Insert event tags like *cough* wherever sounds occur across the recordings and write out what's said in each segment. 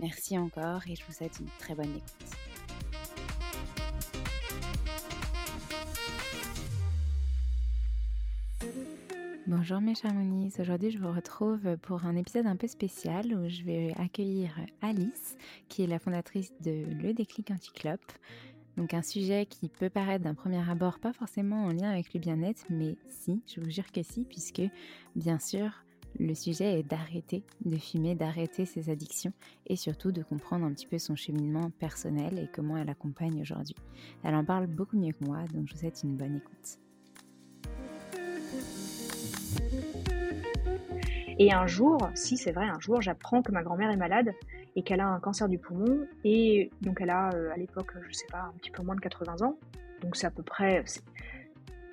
Merci encore et je vous souhaite une très bonne écoute. Bonjour mes chers aujourd'hui je vous retrouve pour un épisode un peu spécial où je vais accueillir Alice qui est la fondatrice de Le Déclic Anticlope. Donc un sujet qui peut paraître d'un premier abord pas forcément en lien avec le bien-être mais si, je vous jure que si puisque bien sûr le sujet est d'arrêter de fumer, d'arrêter ses addictions et surtout de comprendre un petit peu son cheminement personnel et comment elle accompagne aujourd'hui. Elle en parle beaucoup mieux que moi, donc je vous souhaite une bonne écoute. Et un jour, si c'est vrai, un jour, j'apprends que ma grand-mère est malade et qu'elle a un cancer du poumon. Et donc, elle a euh, à l'époque, je sais pas, un petit peu moins de 80 ans. Donc, c'est à peu près,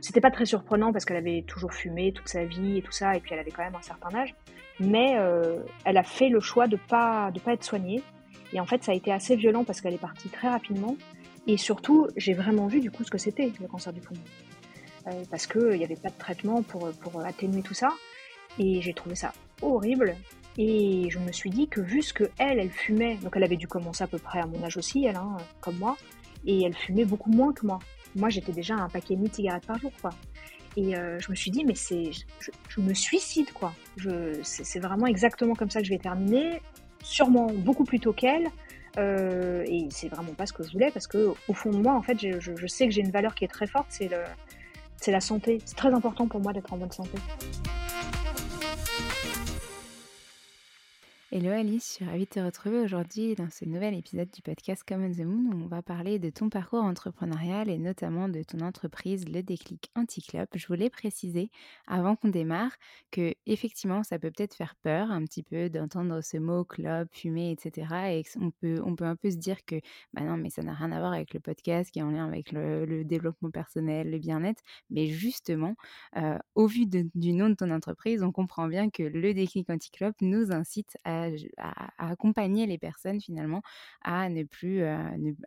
c'était pas très surprenant parce qu'elle avait toujours fumé toute sa vie et tout ça, et puis elle avait quand même un certain âge. Mais euh, elle a fait le choix de pas de pas être soignée. Et en fait, ça a été assez violent parce qu'elle est partie très rapidement. Et surtout, j'ai vraiment vu du coup ce que c'était le cancer du poumon, euh, parce qu'il n'y avait pas de traitement pour pour atténuer tout ça. Et j'ai trouvé ça horrible. Et je me suis dit que vu ce que elle, elle fumait, donc elle avait dû commencer à peu près à mon âge aussi, elle, hein, comme moi, et elle fumait beaucoup moins que moi moi j'étais déjà à un paquet de cigarettes par jour, quoi. Et euh, je me suis dit, mais c'est, je, me suicide, quoi. Je, c'est, vraiment exactement comme ça que je vais terminer, sûrement beaucoup plus tôt qu'elle. Euh, et c'est vraiment pas ce que je voulais, parce que au fond de moi, en fait, je, sais que j'ai une valeur qui est très forte, c'est c'est la santé. C'est très important pour moi d'être en bonne santé. Hello Alice, je suis ravie de te retrouver aujourd'hui dans ce nouvel épisode du podcast Common the Moon où on va parler de ton parcours entrepreneurial et notamment de ton entreprise Le Déclic Anti-Club. Je voulais préciser avant qu'on démarre que effectivement ça peut peut-être faire peur un petit peu d'entendre ce mot club, fumée, etc. Et on peut, on peut un peu se dire que bah non mais ça n'a rien à voir avec le podcast qui est en lien avec le, développement personnel, le bien-être. Mais justement, euh, au vu du nom de ton entreprise, on comprend bien que Le Déclic Anti-Club nous incite à à, accompagner les personnes finalement à ne plus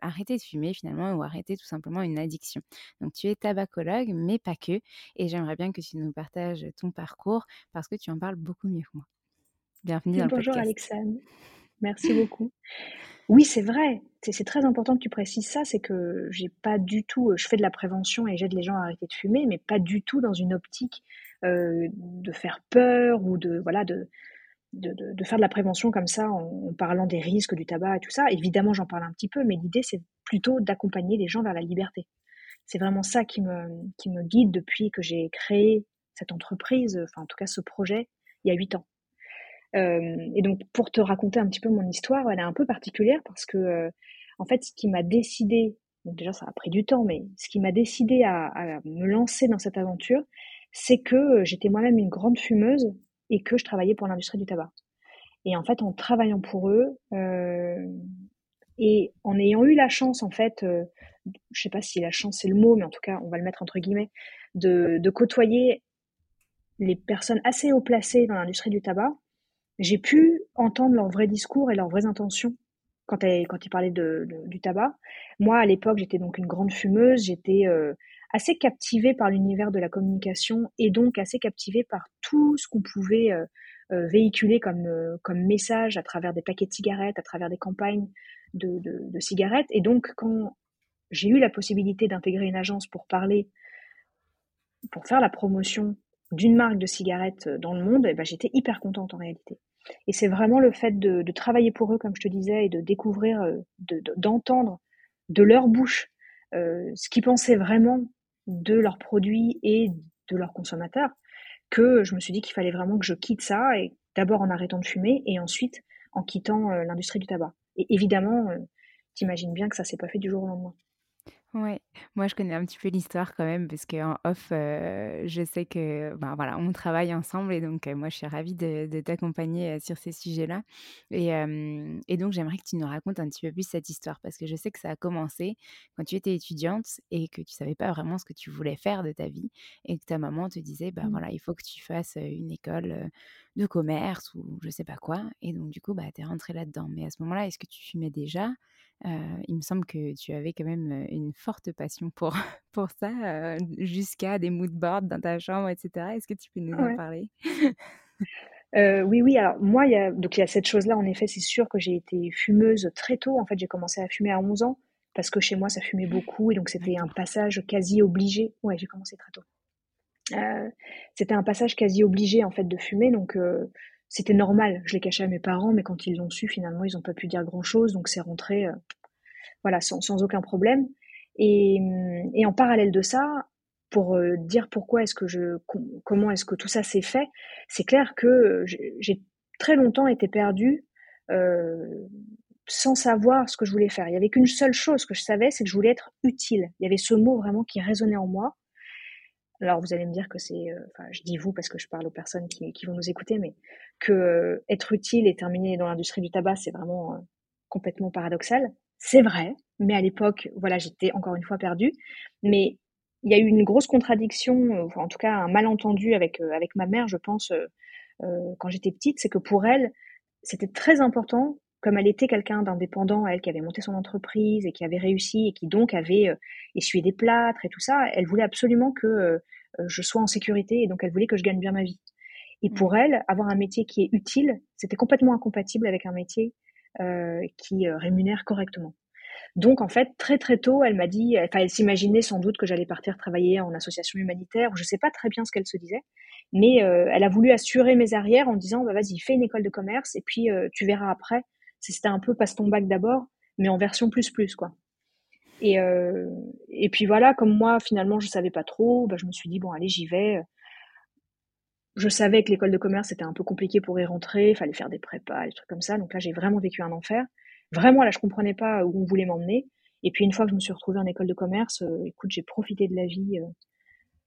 arrêter de fumer finalement ou arrêter tout simplement une addiction. Donc tu es tabacologue, mais pas que. Et j'aimerais bien que tu nous partages ton parcours parce que tu en parles beaucoup mieux que moi. Bienvenue dans Bonjour le podcast. Alexandre, merci beaucoup. Oui, c'est vrai. C'est très important que tu précises ça. C'est que j'ai pas du tout. Je fais de la prévention et j'aide les gens à arrêter de fumer, mais pas du tout dans une optique de faire peur ou de voilà de de, faire de la prévention comme ça en, parlant des risques du tabac et tout ça. Évidemment, j'en parle un petit peu, mais l'idée, c'est plutôt d'accompagner les gens vers la liberté. C'est vraiment ça qui me, qui me guide depuis que j'ai créé cette entreprise, enfin en tout cas ce projet, il y a huit ans. Euh, et donc, pour te raconter un petit peu mon histoire, elle est un peu particulière parce que, euh, en fait, ce qui m'a décidé, donc déjà ça a pris du temps, mais ce qui m'a décidé à, à, me lancer dans cette aventure, c'est que j'étais moi-même une grande fumeuse et que je travaillais pour l'industrie du tabac. Et en fait, en travaillant pour eux euh, et en ayant eu la chance, en fait, euh, je sais pas si la chance c'est le mot, mais en tout cas, on va le mettre entre guillemets, de, côtoyer les personnes assez haut placées dans l'industrie du tabac, j'ai pu entendre leurs vrais discours et leurs vraies intentions quand, quand ils parlaient de, du tabac. Moi, à l'époque, j'étais donc une grande fumeuse, j'étais euh, assez captivée par l'univers de la communication et donc assez captivée par tout ce qu'on pouvait euh, euh, véhiculer comme, euh, comme message à travers des paquets de cigarettes, à travers des campagnes de, de, cigarettes. Et donc, quand j'ai eu la possibilité d'intégrer une agence pour parler, pour faire la promotion d'une marque de cigarettes dans le monde, eh ben, j'étais hyper contente en réalité. Et c'est vraiment le fait de, travailler pour eux, comme je te disais, et de découvrir, d'entendre de, leur bouche ce qu'ils pensaient vraiment de leurs produits et de leurs consommateurs que je me suis dit qu'il fallait vraiment que je quitte ça, et d'abord en arrêtant de fumer et ensuite en quittant euh, l'industrie du tabac. Et évidemment, euh, t'imagines bien que ça s'est pas fait du jour au lendemain. Ouais, moi je connais un petit peu l'histoire quand même parce qu'en off, euh, je sais que ben voilà, on travaille ensemble et donc moi je suis ravie de, de t'accompagner sur ces sujets-là. Et, et donc j'aimerais que tu nous racontes un petit peu plus cette histoire parce que je sais que ça a commencé quand tu étais étudiante et que tu savais pas vraiment ce que tu voulais faire de ta vie et que ta maman te disait bah voilà, il faut que tu fasses une école de commerce ou je sais pas quoi. Et donc du coup bah tu es rentrée là-dedans. Mais à ce moment-là, est-ce que tu fumais déjà? Il me semble que tu avais quand même une forte passion pour, *laughs* pour ça, jusqu'à des mood boards dans ta chambre, etc. Est-ce que tu peux nous en parler? Oui, oui. Alors moi, il y a, donc il y a cette chose-là. En effet, c'est sûr que j'ai été fumeuse très tôt. En fait, j'ai commencé à fumer à 11 ans parce que chez moi, ça fumait beaucoup et donc c'était un passage quasi obligé. Ouais, j'ai commencé très tôt. c'était un passage quasi obligé en fait de fumer, donc c'était normal. Je l'ai caché à mes parents, mais quand ils l'ont su, finalement, ils n'ont pas pu dire grand-chose, donc c'est rentré, euh, voilà, sans, aucun problème. Et, et, en parallèle de ça, pour euh, dire pourquoi est-ce que je, comment est-ce que tout ça s'est fait, c'est clair que j'ai très longtemps été perdue euh, sans savoir ce que je voulais faire. Il y avait qu'une seule chose que je savais, c'est que je voulais être utile. Il y avait ce mot vraiment qui résonnait en moi. Alors vous allez me dire que c'est, euh, enfin je dis vous parce que je parle aux personnes qui, vont nous écouter, mais que euh, être utile et terminer dans l'industrie du tabac, c'est vraiment euh, complètement paradoxal. C'est vrai, mais à l'époque, voilà, j'étais encore une fois perdue. Mais il y a eu une grosse contradiction, en tout cas un malentendu avec ma mère, je pense, quand j'étais petite, c'est que pour elle, c'était très important comme elle était quelqu'un d'indépendant, elle qui avait monté son entreprise et qui avait réussi et qui donc avait euh, essuyé des plâtres et tout ça, elle voulait absolument que euh, je sois en sécurité et donc elle voulait que je gagne bien ma vie. Et mmh. pour elle, avoir un métier qui est utile, c'était complètement incompatible avec un métier euh, qui rémunère correctement. Donc en fait, très très tôt, elle m'a dit, enfin elle s'imaginait sans doute que j'allais partir travailler en association humanitaire, je ne sais pas très bien ce qu'elle se disait, mais elle a voulu assurer mes arrières en disant, bah, vas-y, fais une école de commerce et puis tu verras après c'était un peu passe ton bac d'abord, mais en version plus plus quoi. Et, euh, et puis voilà, comme moi finalement je savais pas trop, bah, je me suis dit bon allez j'y vais. Je savais que l'école de commerce était un peu compliqué pour y rentrer, il fallait faire des prépas, des trucs comme ça. Donc là j'ai vraiment vécu un enfer. Vraiment là je comprenais pas où on voulait m'emmener. Et puis une fois que je me suis retrouvée en école de commerce, euh, écoute j'ai profité de la vie euh,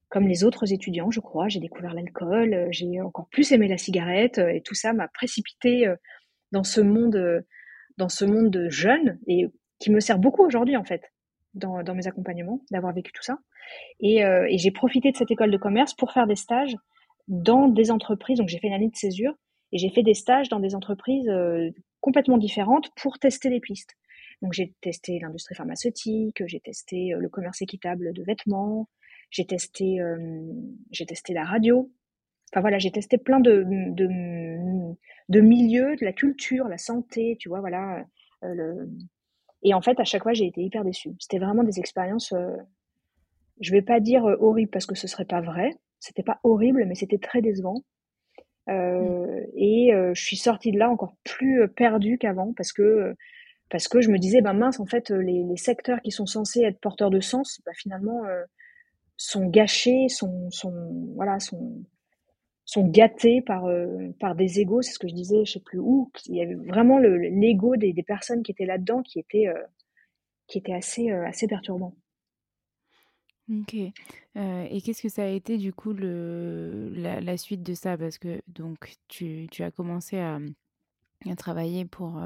comme les autres étudiants, je crois. J'ai découvert l'alcool, j'ai encore plus aimé la cigarette et tout ça m'a précipité dans ce monde, euh, dans ce monde de jeunes et qui me sert beaucoup aujourd'hui en fait dans, mes accompagnements d'avoir vécu tout ça. Et, euh, et j'ai profité de cette école de commerce pour faire des stages dans des entreprises. Donc j'ai fait une année de césure Et j'ai fait des stages dans des entreprises complètement différentes pour tester les pistes. Donc j'ai testé l'industrie pharmaceutique, j'ai testé le commerce équitable de vêtements, j'ai testé, j'ai testé la radio. Enfin voilà, j'ai testé plein de, de, de, milieux, de la culture, la santé, tu vois, voilà. le... Et en fait, à chaque fois, j'ai été hyper déçue. C'était vraiment des expériences, je vais pas dire horribles parce que ce serait pas vrai. C'était pas horrible, mais c'était très décevant. Euh, et je suis sortie de là encore plus perdue qu'avant parce que parce que je me disais ben mince en fait les, les secteurs qui sont censés être porteurs de sens bah, finalement sont gâchés sont sont voilà sont sont gâtés par par des égos c'est ce que je disais je sais plus où il y avait vraiment le l'ego des, des personnes qui étaient là dedans qui était qui était assez assez perturbant OK. et qu'est-ce que ça a été du coup le la suite de ça? Parce que donc tu tu as commencé à, mmh, travailler pour,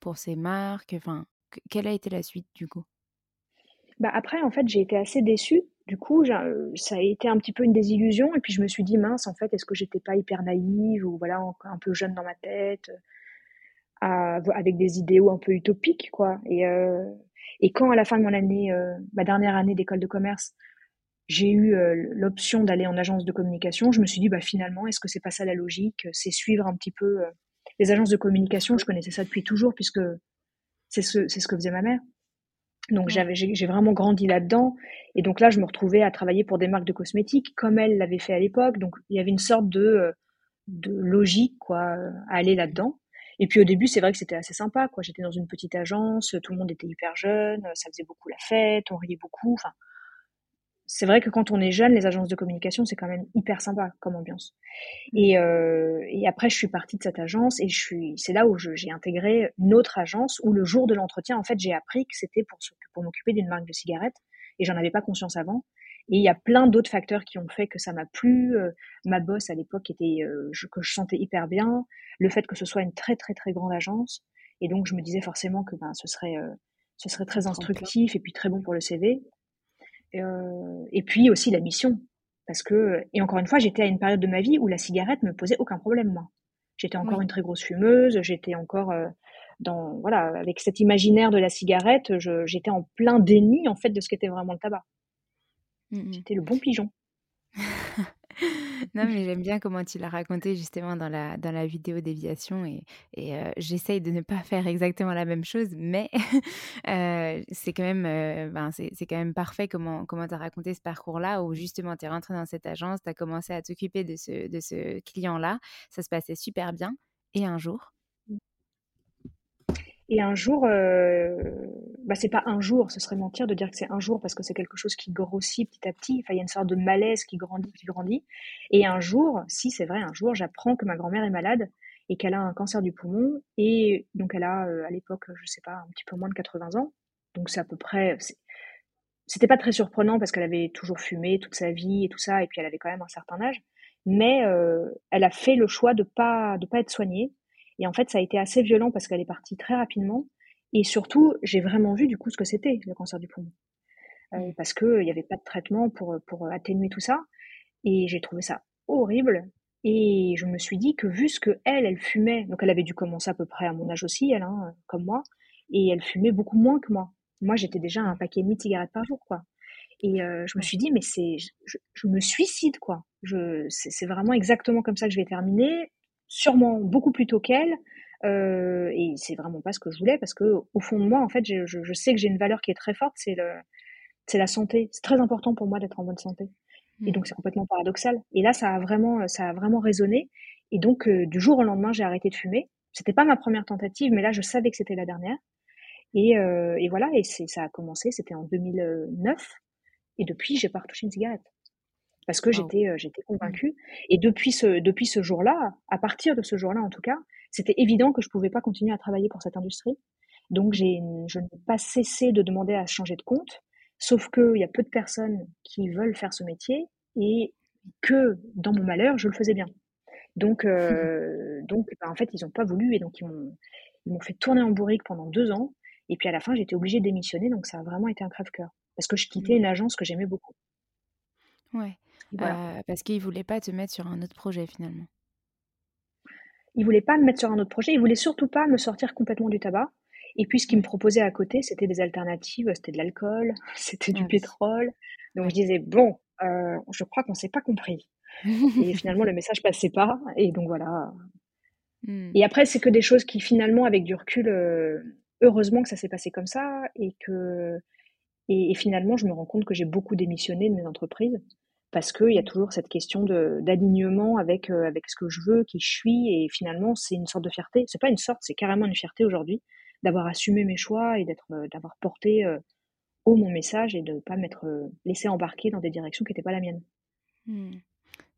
pour ces marques, enfin, quelle a été la suite du coup? Bah, après en fait, j'ai été assez déçue. Du coup, ça a été un petit peu une désillusion et puis je me suis dit: «Mince, en fait, est-ce que j'étais pas hyper naïve ou voilà, un peu jeune dans ma tête?» avec des idéaux un peu utopiques quoi et et quand à la fin de mon année, euh, ma dernière année d'école de commerce, j'ai eu euh, l'option d'aller en agence de communication, je me suis dit bah finalement est-ce que c'est pas ça la logique? C'est suivre un petit peu euh, les agences de communication. Je connaissais ça depuis toujours puisque c'est ce ce que faisait ma mère. Donc j'avais j'ai vraiment grandi là-dedans et donc là je me retrouvais à travailler pour des marques de cosmétiques comme elle l'avait fait à l'époque. Donc il y avait une sorte de de logique quoi à aller là-dedans. Et puis au début, c'est vrai que c'était assez sympa, quoi. J'étais dans une petite agence, tout le monde était hyper jeune, ça faisait beaucoup la fête, on riait beaucoup. Enfin, c'est vrai que quand on est jeune, les agences de communication, c'est quand même hyper sympa comme ambiance. Mmh. Et, euh, et après, je suis partie de cette agence et je suis, c'est là où j'ai intégré une autre agence où le jour de l'entretien, en fait, j'ai appris que c'était pour, pour m'occuper d'une marque de cigarettes et j'en avais pas conscience avant. Et il y a plein d'autres facteurs qui ont fait que ça m'a plu. Euh, ma boss à l'époque était euh, que je sentais hyper bien. Le fait que ce soit une très très très grande agence. Et donc je me disais forcément que ben, ce serait euh, ce serait très instructif et puis très bon pour le CV. Et puis aussi la mission. Parce que, et encore une fois, j'étais à une période de ma vie où la cigarette me posait aucun problème, moi. J'étais encore une très grosse fumeuse, j'étais encore dans, voilà, avec cet imaginaire de la cigarette, j'étais en plein déni, en fait, de ce qu'était vraiment le tabac. Mmh J'étais le bon pigeon. *laughs* non, mais j'aime bien comment tu l'as raconté justement dans la, dans la vidéo déviation et, et j'essaye de ne pas faire exactement la même chose, mais *laughs* c'est quand, même, ben, c'est, quand même parfait comment tu as raconté ce parcours-là où justement tu es rentré dans cette agence, tu as commencé à t'occuper de ce, de ce client-là, ça se passait super bien. Et un jour et un jour, euh, bah c'est pas un jour, ce serait mentir de dire que c'est un jour parce que c'est quelque chose qui grossit petit à petit. Enfin, il y a une sorte de malaise qui grandit, qui grandit. Et un jour, si c'est vrai, un jour, j'apprends que ma grand-mère est malade et qu'elle a un cancer du poumon. Et donc, elle a euh, à l'époque, je sais pas, un petit peu moins de 80 ans. Donc, c'est à peu près. C'était pas très surprenant parce qu'elle avait toujours fumé toute sa vie et tout ça, et puis elle avait quand même un certain âge. Mais euh, elle a fait le choix de pas de pas être soignée et en fait, ça a été assez violent parce qu'elle est partie très rapidement. Et surtout, j'ai vraiment vu du coup ce que c'était le cancer du poumon. Euh, mmh. parce qu'il n'y avait pas de traitement pour, pour atténuer tout ça. Et j'ai trouvé ça horrible. Et je me suis dit que vu ce que elle, elle fumait, donc elle avait dû commencer à peu près à mon âge aussi, elle, hein, comme moi, et elle fumait beaucoup moins que moi. Moi, j'étais déjà un paquet et demi de cigarettes par jour, quoi. Et euh, je me suis dit, mais c'est, je, je, me suicide, quoi. Je, c'est vraiment exactement comme ça que je vais terminer sûrement beaucoup plus tôt qu'elle. Euh, et c'est vraiment pas ce que je voulais parce que au fond de moi, en fait, je, je, sais que j'ai une valeur qui est très forte, c'est le, c'est la santé. C'est très important pour moi d'être en bonne santé. Et donc mmh. c'est complètement paradoxal. Et là, ça a vraiment, ça a vraiment résonné. Et donc euh, du jour au lendemain, j'ai arrêté de fumer. C'était pas ma première tentative, mais là, je savais que c'était la dernière. Et, euh, et voilà, et c'est, ça a commencé. C'était en 2009. Et depuis, j'ai pas retouché une cigarette parce que j'étais euh, j'étais mmh. convaincue. Et depuis ce depuis ce jour-là, à partir de ce jour-là en tout cas, c'était évident que je pouvais pas continuer à travailler pour cette industrie. Donc j'ai je n'ai pas cessé de demander à changer de compte, sauf qu'il y a peu de personnes qui veulent faire ce métier et que dans mon malheur, je le faisais bien. Donc euh, *laughs* donc bah, en fait, ils n'ont pas voulu et donc ils m'ont ils m'ont fait tourner en bourrique pendant deux ans. Et puis à la fin, j'étais obligée de démissionner, donc ça a vraiment été un crève-cœur parce que je quittais mmh. une agence que j'aimais beaucoup. Ouais. Voilà. parce qu'ils ne voulaient pas te mettre sur un autre projet finalement. il voulait pas me mettre sur un autre projet. Il voulait surtout pas me sortir complètement du tabac. Et puis, ce qu'il me proposait à côté, c'était des alternatives. C'était de l'alcool, *laughs* c'était du pétrole. Donc, je disais, bon, euh, je crois qu'on s'est pas compris. et finalement, le message passait pas. Et donc, voilà. Hmm. Et après, c'est que des choses qui, finalement, avec du recul, euh, heureusement que ça s'est passé comme ça. Et que, et, finalement, je me rends compte que j'ai beaucoup démissionné de mes entreprises parce qu'il y a toujours cette question d'alignement avec, euh, avec ce que je veux, qui je suis, et finalement, c'est une sorte de fierté. C'est pas une sorte, c'est carrément une fierté aujourd'hui d'avoir assumé mes choix et d'être, euh, d'avoir porté euh, haut mon message et de ne pas m'être laissé embarquer dans des directions qui n'étaient pas la mienne. Mmh.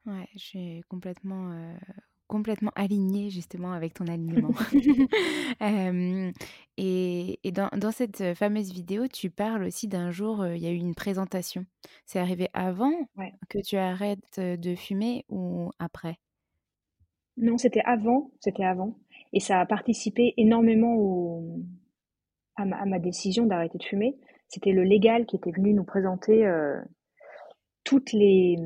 Ouais, je complètement, complètement alignée justement avec ton alignement. *laughs* *laughs* et, et dans, dans, cette fameuse vidéo, tu parles aussi d'un jour, il y a eu une présentation. C'est arrivé avant que tu arrêtes de fumer ou après? Non, c'était avant, c'était avant. Et ça a participé énormément au, à, ma, à ma décision d'arrêter de fumer. C'était le légal qui était venu nous présenter euh, toutes les,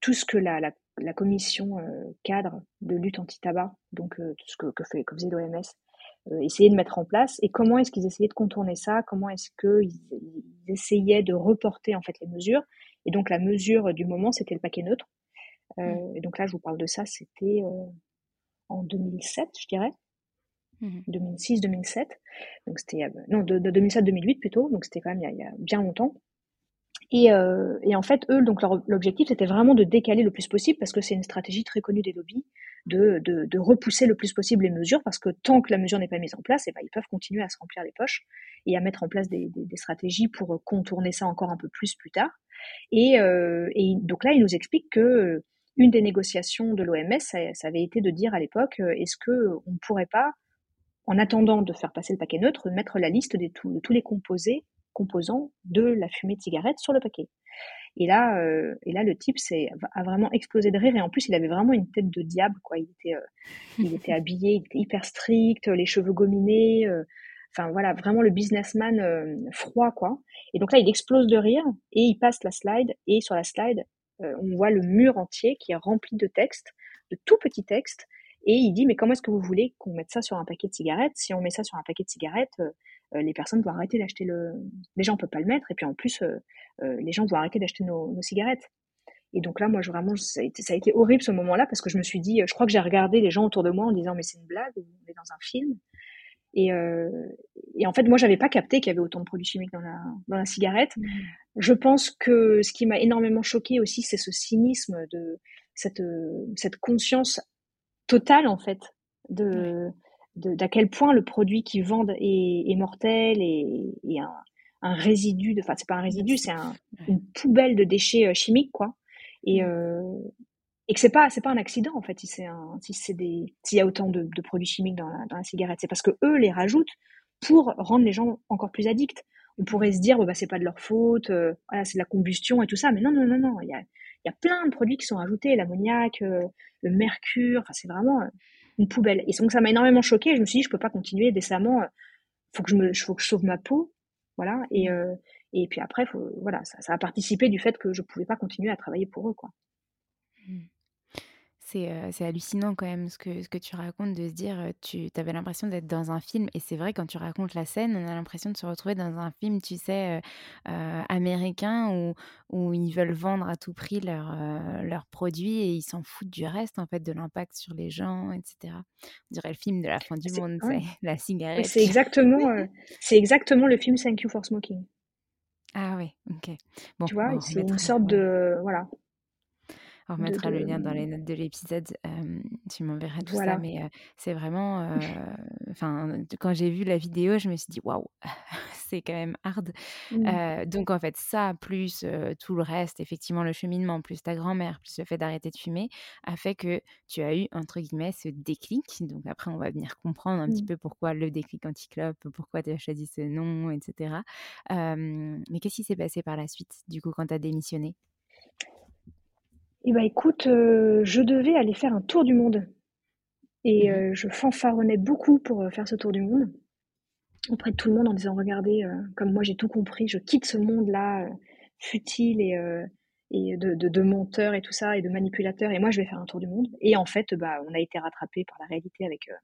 tout ce que la, la la commission euh, cadre de lutte anti-tabac, donc euh, tout ce que, que, fait, que faisait l'OMS, euh, essayer de mettre en place et comment est-ce qu'ils essayaient de contourner ça, comment est-ce qu'ils ils essayaient de reporter en fait les mesures? Et donc la mesure du moment, c'était le paquet neutre. Mmh. Et donc là, je vous parle de ça, c'était en 2007, je dirais. 2006-2007. Mmh. Donc c'était non de, 2007-2008 plutôt. Donc c'était quand même il y, a, bien longtemps. Et, euh, et, en fait, eux, donc l'objectif, c'était vraiment de décaler le plus possible, parce que c'est une stratégie très connue des lobbies, de, de, de, repousser le plus possible les mesures, parce que tant que la mesure n'est pas mise en place, et eh ben, ils peuvent continuer à se remplir les poches et à mettre en place des, des, stratégies pour contourner ça encore un peu plus plus tard. Et, euh, et donc là, ils nous expliquent que une des négociations de l'OMS, ça, ça, avait été de dire à l'époque, euh, est-ce que on ne pourrait pas, en attendant de faire passer le paquet neutre, mettre la liste de tous les composés composants de la fumée de cigarette sur le paquet. Et là, euh, et là, le type a vraiment explosé de rire. Et en plus, il avait vraiment une tête de diable, quoi. Il était, euh, il était *laughs* habillé, il était hyper strict, les cheveux gominés. Euh, enfin voilà, vraiment le businessman froid, quoi. Et donc là, il explose de rire et il passe la slide. Et sur la slide, on voit le mur entier qui est rempli de textes, de tout petits textes. Et il dit, mais comment est-ce que vous voulez qu'on mette ça sur un paquet de cigarettes? Si on met ça sur un paquet de cigarettes, les personnes vont arrêter d'acheter le. Déjà, on peut pas le mettre, et puis en plus, euh, euh, les gens vont arrêter d'acheter nos, cigarettes. Et donc là, moi, je, vraiment, ça a, été, ça a été horrible ce moment-là parce que je me suis dit, je crois que j'ai regardé les gens autour de moi en disant, mais c'est une blague, on est dans un film. Et, et en fait, moi, j'avais pas capté qu'il y avait autant de produits chimiques dans la, dans la cigarette. Mmh. Je pense que ce qui m'a énormément choqué aussi, c'est ce cynisme de cette, cette conscience totale, en fait, de, d'à quel point le produit qu'ils vendent est, mortel et, un, résidu de enfin c'est pas un résidu c'est une poubelle de déchets euh, chimiques quoi. Et, euh, et que c'est pas c'est pas un accident en fait si c'est si c'est des s'il y a autant de, produits chimiques dans la, dans la cigarette. C'est parce que eux les rajoutent pour rendre les gens encore plus addicts. On pourrait se dire bah c'est pas de leur faute euh, voilà c'est de la combustion et tout ça mais non non non non. Il y a il y a plein de produits qui sont ajoutés l'ammoniac le mercure enfin c'est vraiment une poubelle. Et donc ça m'a énormément choquée. Je me suis dit, je peux pas continuer décemment. Euh, faut que je me, faut que je sauve ma peau, voilà. Et mmh. euh, et puis après, faut, voilà, ça, ça, a participé du fait que je pouvais pas continuer à travailler pour eux, quoi. Mmh. C'est hallucinant quand même ce que, ce que tu racontes, de se dire, tu avais l'impression d'être dans un film. Et c'est vrai, quand tu racontes la scène, on a l'impression de se retrouver dans un film, tu sais, américain, où, où ils veulent vendre à tout prix leurs produits et ils s'en foutent du reste, en fait, de l'impact sur les gens, etc. On dirait le film de la fin du monde, c'est la cigarette. C'est exactement, c'est exactement le film Thank You for Smoking. Ah oui, ok. Bon, tu vois, c'est une sorte de... Voilà. On remettra le lien dans les notes de l'épisode. tu m'enverras tout ça. Mais c'est vraiment. Enfin, quand j'ai vu la vidéo, je me suis dit waouh, *laughs* c'est quand même hard. Mmh. donc en fait, ça plus tout le reste, effectivement le cheminement, plus ta grand-mère, plus le fait d'arrêter de fumer, a fait que tu as eu entre guillemets ce déclic. Donc après, on va venir comprendre un petit mmh. peu pourquoi le déclic anti-clope, pourquoi tu as choisi ce nom, etc. mais qu'est-ce qui s'est passé par la suite, du coup, quand tu as démissionné? Eh ben écoute, euh, je devais aller faire un tour du monde. Et mmh. euh, je fanfaronnais beaucoup pour, euh, faire ce tour du monde, auprès de tout le monde en disant: «Regardez, comme moi j'ai tout compris, je quitte ce monde-là, futile et et de, de, monteurs et tout ça et de manipulateurs et moi je vais faire un tour du monde. Et en fait bah on a été rattrapé par la réalité avec euh,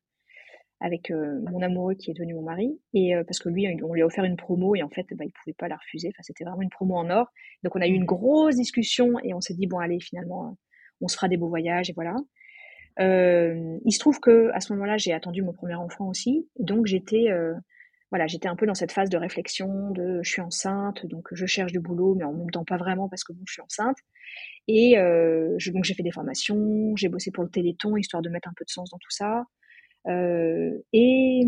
avec euh, mon amoureux qui est devenu mon mari. Et euh, parce que lui on lui a offert une promo et en fait bah il pouvait pas la refuser. Enfin c'était vraiment une promo en or. Donc on a eu une grosse discussion et on s'est dit bon allez finalement on se fera des beaux voyages et voilà. Il se trouve que à ce moment-là j'ai attendu mon premier enfant aussi. Donc j'étais voilà, j'étais un peu dans cette phase de réflexion, de je suis enceinte, donc je cherche du boulot, mais en même temps pas vraiment parce que bon, je suis enceinte. Et euh, je, donc j'ai fait des formations, j'ai bossé pour le Téléthon histoire de mettre un peu de sens dans tout ça. Euh, et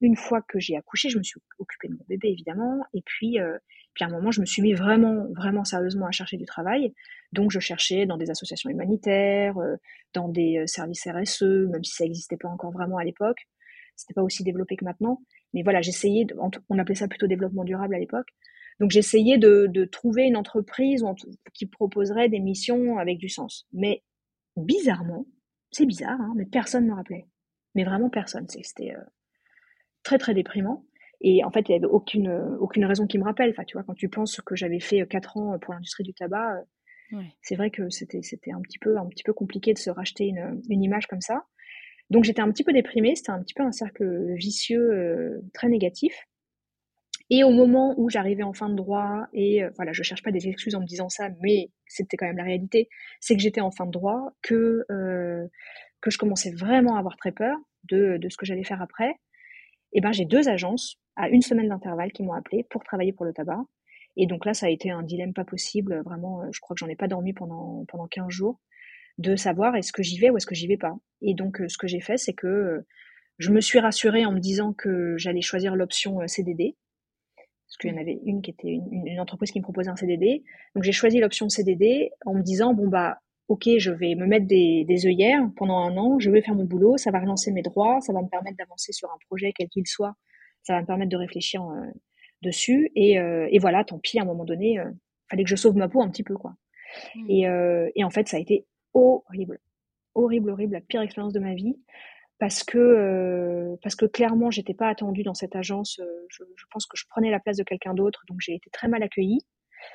une fois que j'ai accouché, je me suis occupée de mon bébé évidemment. Et puis, euh, puis à un moment, je me suis mis vraiment, vraiment sérieusement à chercher du travail. Donc je cherchais dans des associations humanitaires, euh, dans des euh, services RSE, même si ça n'existait pas encore vraiment à l'époque. C'était pas aussi développé que maintenant. Mais voilà, j'essayais, on appelait ça plutôt développement durable à l'époque. Donc j'essayais de, de, trouver une entreprise qui proposerait des missions avec du sens. Mais bizarrement, c'est bizarre, hein, mais personne ne me rappelait. Mais vraiment personne. C'était euh, très très déprimant. Et en fait, il n'y avait aucune, aucune raison qui me rappelle. Enfin, tu vois, quand tu penses que j'avais fait 4 ans pour l'industrie du tabac, euh, c'est vrai que c'était, c'était un, petit peu, un petit peu compliqué de se racheter une, une image comme ça. Donc j'étais un petit peu déprimée, c'était un petit peu un cercle vicieux euh, très négatif. Et au moment où j'arrivais en fin de droit, et euh, voilà, je cherche pas des excuses en me disant ça, mais c'était quand même la réalité, c'est que j'étais en fin de droit, que, euh, que je commençais vraiment à avoir très peur de, de ce que j'allais faire après. Et ben j'ai deux agences à une semaine d'intervalle qui m'ont appelé pour travailler pour le tabac. Et donc là, ça a été un dilemme pas possible. Vraiment, je crois que j'en ai pas dormi pendant, pendant 15 jours de savoir est-ce que j'y vais ou est-ce que j'y vais pas. Et donc, euh, ce que j'ai fait, c'est que euh, je me suis rassurée en me disant que j'allais choisir l'option euh, CDD, parce qu'il y en avait une qui était une, entreprise qui me proposait un CDD. Donc, j'ai choisi l'option CDD en me disant bon bah ok, je vais me mettre des, des œillères pendant un an, je vais faire mon boulot, ça va relancer mes droits, ça va me permettre d'avancer sur un projet quel qu'il soit, ça va me permettre de réfléchir dessus. Et, et, voilà, tant pis, à un moment donné, il fallait que je sauve ma peau un petit peu quoi. Mmh. Et, et en fait, ça a été horrible. Horrible, horrible, la pire expérience de ma vie. Parce que, euh, parce que clairement, j'étais pas attendue dans cette agence. Euh, je, pense que je prenais la place de quelqu'un d'autre, donc j'ai été très mal accueillie.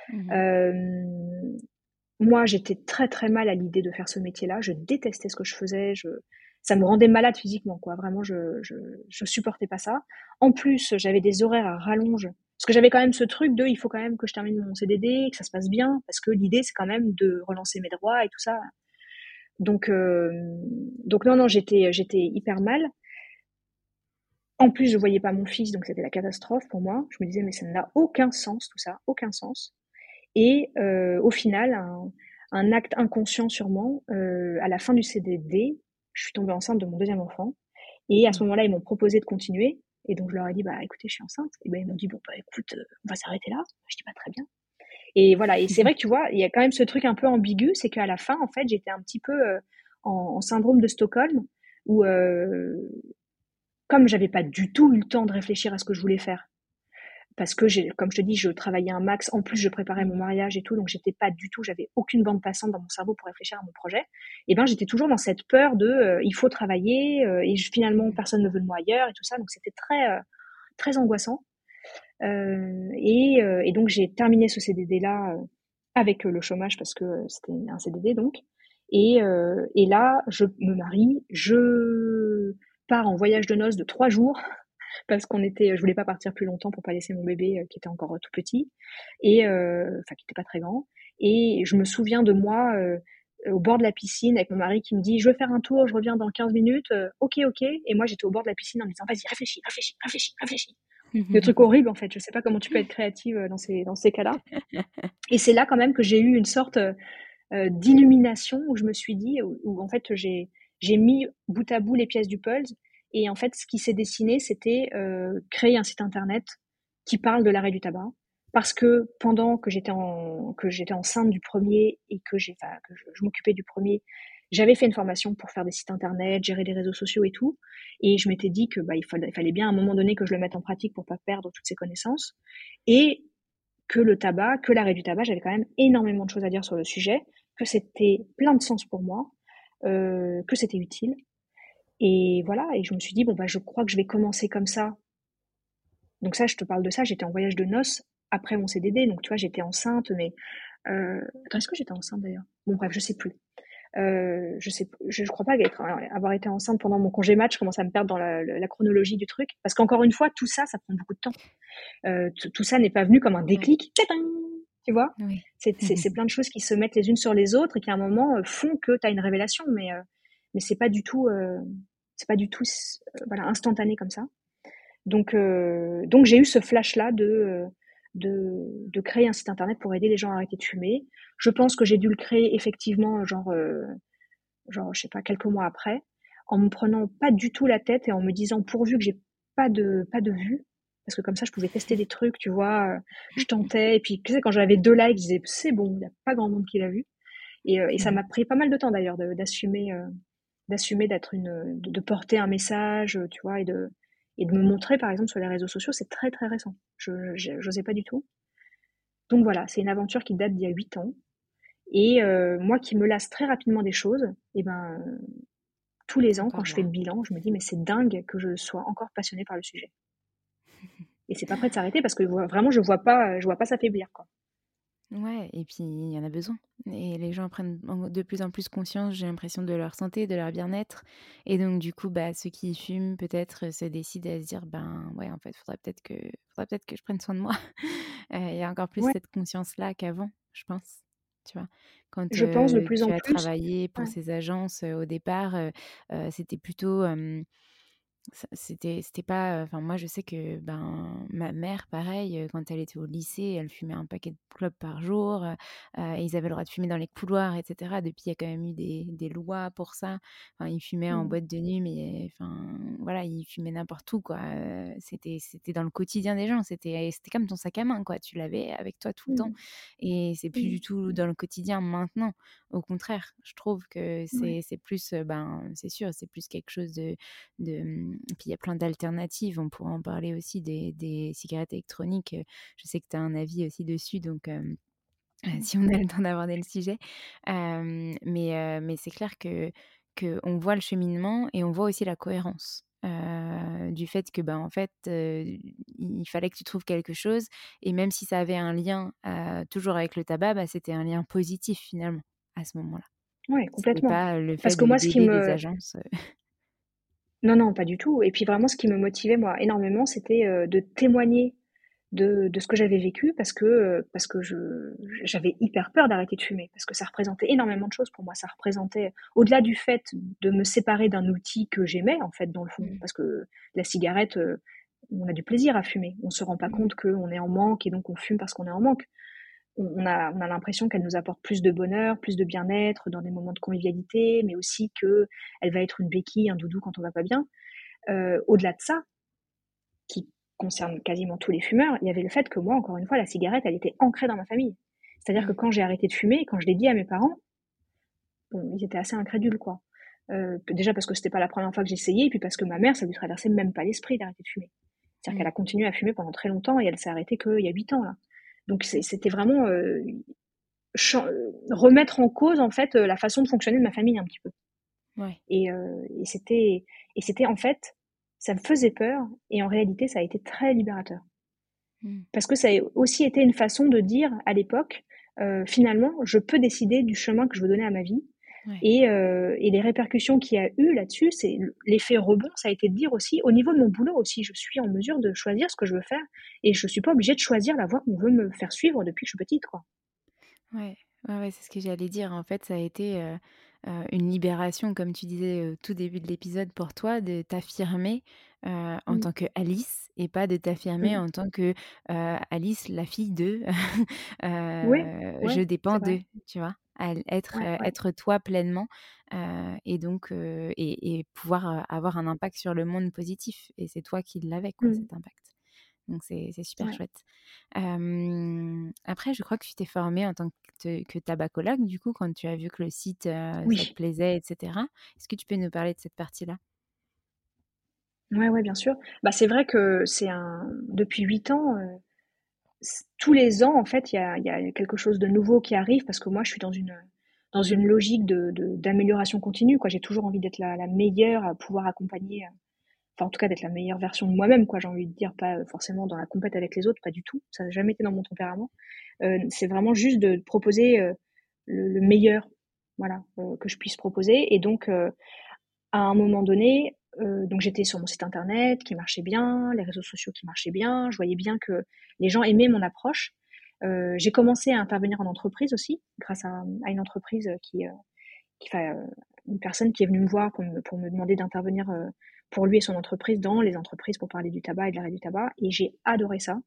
Mmh euh, moi, j'étais très très mal à l'idée de faire ce métier-là. Je détestais ce que je faisais. Je, ça me rendait malade physiquement, quoi. Vraiment, je, je, je supportais pas ça. En plus, j'avais des horaires à rallonge. Parce que j'avais quand même ce truc de, il faut quand même que je termine mon CDD, que ça se passe bien, parce que l'idée, c'est quand même de relancer mes droits et tout ça. Donc, euh, donc non, non, j'étais, j'étais hyper mal. En plus, je voyais pas mon fils, donc c'était la catastrophe pour moi. Je me disais, mais ça n'a aucun sens tout ça, aucun sens. Et euh, au final, un, acte inconscient sûrement, euh, à la fin du CDD, je suis tombée enceinte de mon deuxième enfant. Et à ce mmh. moment-là, ils m'ont proposé de continuer. Et donc je leur ai dit, bah écoutez, je suis enceinte. Et ben ils m'ont dit, bon bah écoute, on va s'arrêter là. Je dis, pas bah, très bien. Et voilà, et c'est vrai que tu vois, il y a quand même ce truc un peu ambigu, c'est qu'à la fin, en fait, j'étais un petit peu euh, en, syndrome de Stockholm, où euh, comme j'avais pas du tout eu le temps de réfléchir à ce que je voulais faire, parce que j'ai, comme je te dis, je travaillais un max, en plus je préparais mon mariage et tout, donc j'étais pas du tout, j'avais aucune bande passante dans mon cerveau pour réfléchir à mon projet. Et ben j'étais toujours dans cette peur de, euh, il faut travailler euh, et finalement personne ne veut de moi ailleurs et tout ça, donc c'était très très angoissant. Euh, euh, et, donc j'ai terminé ce CDD là euh, avec le chômage parce que c'était un CDD donc. Et, et là, je me marie, je pars en voyage de noces de trois jours parce qu'on était, je voulais pas partir plus longtemps pour pas laisser mon bébé qui était encore tout petit et enfin qui était pas très grand. Et je me souviens de moi au bord de la piscine avec mon mari qui me dit je veux faire un tour, je reviens dans 15 minutes. ok ok. Et moi j'étais au bord de la piscine en me disant vas-y réfléchis, réfléchis, réfléchis, réfléchis le truc horrible en fait. Je sais pas comment tu peux être créative euh, dans ces, dans ces cas-là. *laughs* Et c'est là quand même que j'ai eu une sorte euh, euh, d'illumination où je me suis dit, où, en fait j'ai, j'ai mis bout à bout les pièces du puzzle. Et en fait, ce qui s'est dessiné, c'était créer un site internet qui parle de l'arrêt du tabac. Parce que pendant que j'étais en, que j'étais enceinte du premier et que j'ai, que je m'occupais du premier, j'avais fait une formation pour faire des sites internet, gérer des réseaux sociaux et tout, et je m'étais dit que bah, il, fallait, il fallait bien à un moment donné que je le mette en pratique pour pas perdre toutes ces connaissances, et que le tabac, que l'arrêt du tabac, j'avais quand même énormément de choses à dire sur le sujet, que c'était plein de sens pour moi, euh, que c'était utile, et voilà. Et je me suis dit bon bah je crois que je vais commencer comme ça. Donc ça, je te parle de ça. J'étais en voyage de noces après mon CDD, donc tu vois, j'étais enceinte, mais attends, est-ce que j'étais enceinte d'ailleurs? Bon, bref, je sais plus. Euh, je sais, je, je crois pas avoir été enceinte pendant mon congé match. Je commence à me perdre dans la, la chronologie du truc, parce qu'encore une fois, tout ça, ça prend beaucoup de temps. Euh, tout ça n'est pas venu comme un déclic. Tu vois? Oui. *laughs* C'est plein de choses qui se mettent les unes sur les autres et qui à un moment euh, font que tu as une révélation, mais euh, mais c'est pas du tout, euh, c'est pas du tout, voilà, instantané comme ça. Donc donc j'ai eu ce flash là de de, de, créer un site internet pour aider les gens à arrêter de fumer. Je pense que j'ai dû le créer effectivement, genre, euh, genre, je sais pas, quelques mois après, en me prenant pas du tout la tête et en me disant pourvu que j'ai pas de pas de vues, parce que comme ça je pouvais tester des trucs, tu vois. Euh, je tentais et puis tu sais quand j'avais deux likes, je disais c'est bon, il y a pas grand monde qui l'a vu. Et, euh, et ça m'a pris pas mal de temps d'ailleurs d'assumer d'assumer d'être une de, de, porter un message, tu vois, et de et de me montrer, par exemple, sur les réseaux sociaux, c'est très très récent. Je n'osais pas du tout. Donc voilà, c'est une aventure qui date d'il y a 8 ans. Et euh, moi qui me lasse très rapidement des choses, et eh ben, tous les ans, quand je fais le bilan, je me dis, mais c'est dingue que je sois encore passionnée par le sujet. *laughs* Et c'est pas prêt de s'arrêter parce que vraiment, je vois pas, je vois pas s'affaiblir. Quoi. Ouais, et puis il y en a besoin. Et les gens prennent de plus en plus conscience, j'ai l'impression, de leur santé, de leur bien-être. Et donc, du coup, bah, ceux qui fument, peut-être, se décident à se dire, ben ouais, en fait, faudrait peut-être que, faudrait peut-être que je prenne soin de moi. *laughs* Il y a encore plus cette conscience-là qu'avant, je pense. Tu vois, quand je pense de plus tu en as plus. travaillé pour ces agences au départ, c'était plutôt c'était c'était pas enfin moi je sais que ben ma mère pareil quand elle était au lycée elle fumait un paquet de clopes par jour et ils avaient le droit de fumer dans les couloirs etc depuis il y a quand même eu des, des lois pour ça. Enfin ils fumaient en mmh. boîte de nuit mais enfin voilà ils fumaient n'importe où quoi. C'était c'était dans le quotidien des gens. C'était c'était comme ton sac à main quoi. Tu l'avais avec toi tout le temps. Mmh. et c'est plus du tout dans le quotidien maintenant. Au contraire je trouve que c'est c'est plus ben c'est sûr c'est plus quelque chose de de mmh, puis il y a plein d'alternatives. On pourrait en parler aussi des, cigarettes électroniques. Je sais que tu as un avis aussi dessus, donc si on a le temps d'aborder le sujet. mais mais c'est clair que qu'on voit le cheminement et on voit aussi la cohérence. du fait que ben en fait il fallait que tu trouves quelque chose et même si ça avait un lien toujours avec le tabac bah, c'était un lien positif finalement à ce moment-là oui complètement pas le fait Parce que moi ce qui me agences non, non, pas du tout. Et puis vraiment, ce qui me motivait, moi, énormément, c'était euh, de témoigner de, de ce que j'avais vécu parce que, euh, parce que je, j'avais hyper peur d'arrêter de fumer, parce que ça représentait énormément de choses pour moi. Ça représentait, au-delà du fait de me séparer d'un outil que j'aimais, en fait, dans le fond, mmh. parce que la cigarette, euh, on a du plaisir à fumer. On se rend pas mmh. compte qu'on est en manque et donc on fume parce qu'on est en manque on a, on a l'impression qu'elle nous apporte plus de bonheur, plus de bien-être dans des moments de convivialité, mais aussi que elle va être une béquille, un doudou quand on va pas bien. Euh, au-delà de ça, qui concerne quasiment tous les fumeurs, il y avait le fait que moi, encore une fois, la cigarette, elle était ancrée dans ma famille. C'est-à-dire que quand j'ai arrêté de fumer, quand je l'ai dit à mes parents, bon, ils étaient assez incrédules, quoi. Euh, déjà parce que c'était pas la première fois que j'essayais, et puis parce que ma mère, ça lui traversait même pas l'esprit d'arrêter de fumer. C'est-à-dire mmh. qu'elle a continué à fumer pendant très longtemps et elle s'est arrêtée qu'il y a huit ans, là. Donc c'était vraiment euh, remettre en cause en fait la façon de fonctionner de ma famille un petit peu. Ouais. Et, euh, et c'était et c'était en fait ça me faisait peur et en réalité ça a été très libérateur mmh. parce que ça a aussi été une façon de dire à l'époque euh, finalement je peux décider du chemin que je veux donner à ma vie et, euh, et, les répercussions qu'il y a eu là-dessus, c'est l'effet rebond, ça a été de dire aussi, au niveau de mon boulot aussi, je suis en mesure de choisir ce que je veux faire et je suis pas obligée de choisir la voie qu'on veut me faire suivre depuis que je suis petite, quoi. Ouais, ouais, c'est ce que j'allais dire. En fait, ça a été euh, euh, une libération, comme tu disais au tout début de l'épisode, pour toi, de t'affirmer en mmh. tant que Alice et pas de t'affirmer en tant que Alice, la fille de. *laughs* je dépends d'eux, tu vois? Être, être toi pleinement et donc et, pouvoir avoir un impact sur le monde positif. Et c'est toi qui l'avais, quoi, mmh. cet impact. Donc c'est super chouette. après, je crois que tu t'es formée en tant que, que, tabacologue, du coup, quand tu as vu que le site te plaisait, etc. Est-ce que tu peux nous parler de cette partie-là? Ouais, ouais, bien sûr. Bah, c'est vrai que c'est un depuis huit ans, tous les ans, en fait, il y a, quelque chose de nouveau qui arrive parce que moi, je suis dans une, dans une logique d'amélioration de, continue. J'ai toujours envie d'être la, meilleure à pouvoir accompagner enfin en tout cas d'être la meilleure version de moi-même, quoi. J'ai envie de dire, pas forcément dans la compète avec les autres, pas du tout. Ça n'a jamais été dans mon tempérament. Euh, c'est vraiment juste de proposer euh, le, meilleur, voilà, euh, que je puisse proposer. Et donc, à un moment donné, donc j'étais sur mon site internet qui marchait bien, les réseaux sociaux qui marchaient bien. Je voyais bien que les gens aimaient mon approche. j'ai commencé à intervenir en entreprise aussi, grâce à, une entreprise qui, qui fait une personne qui est venue me voir pour me, pour me demander d'intervenir pour lui et son entreprise dans les entreprises pour parler du tabac et de l'arrêt du tabac. Et j'ai adoré ça.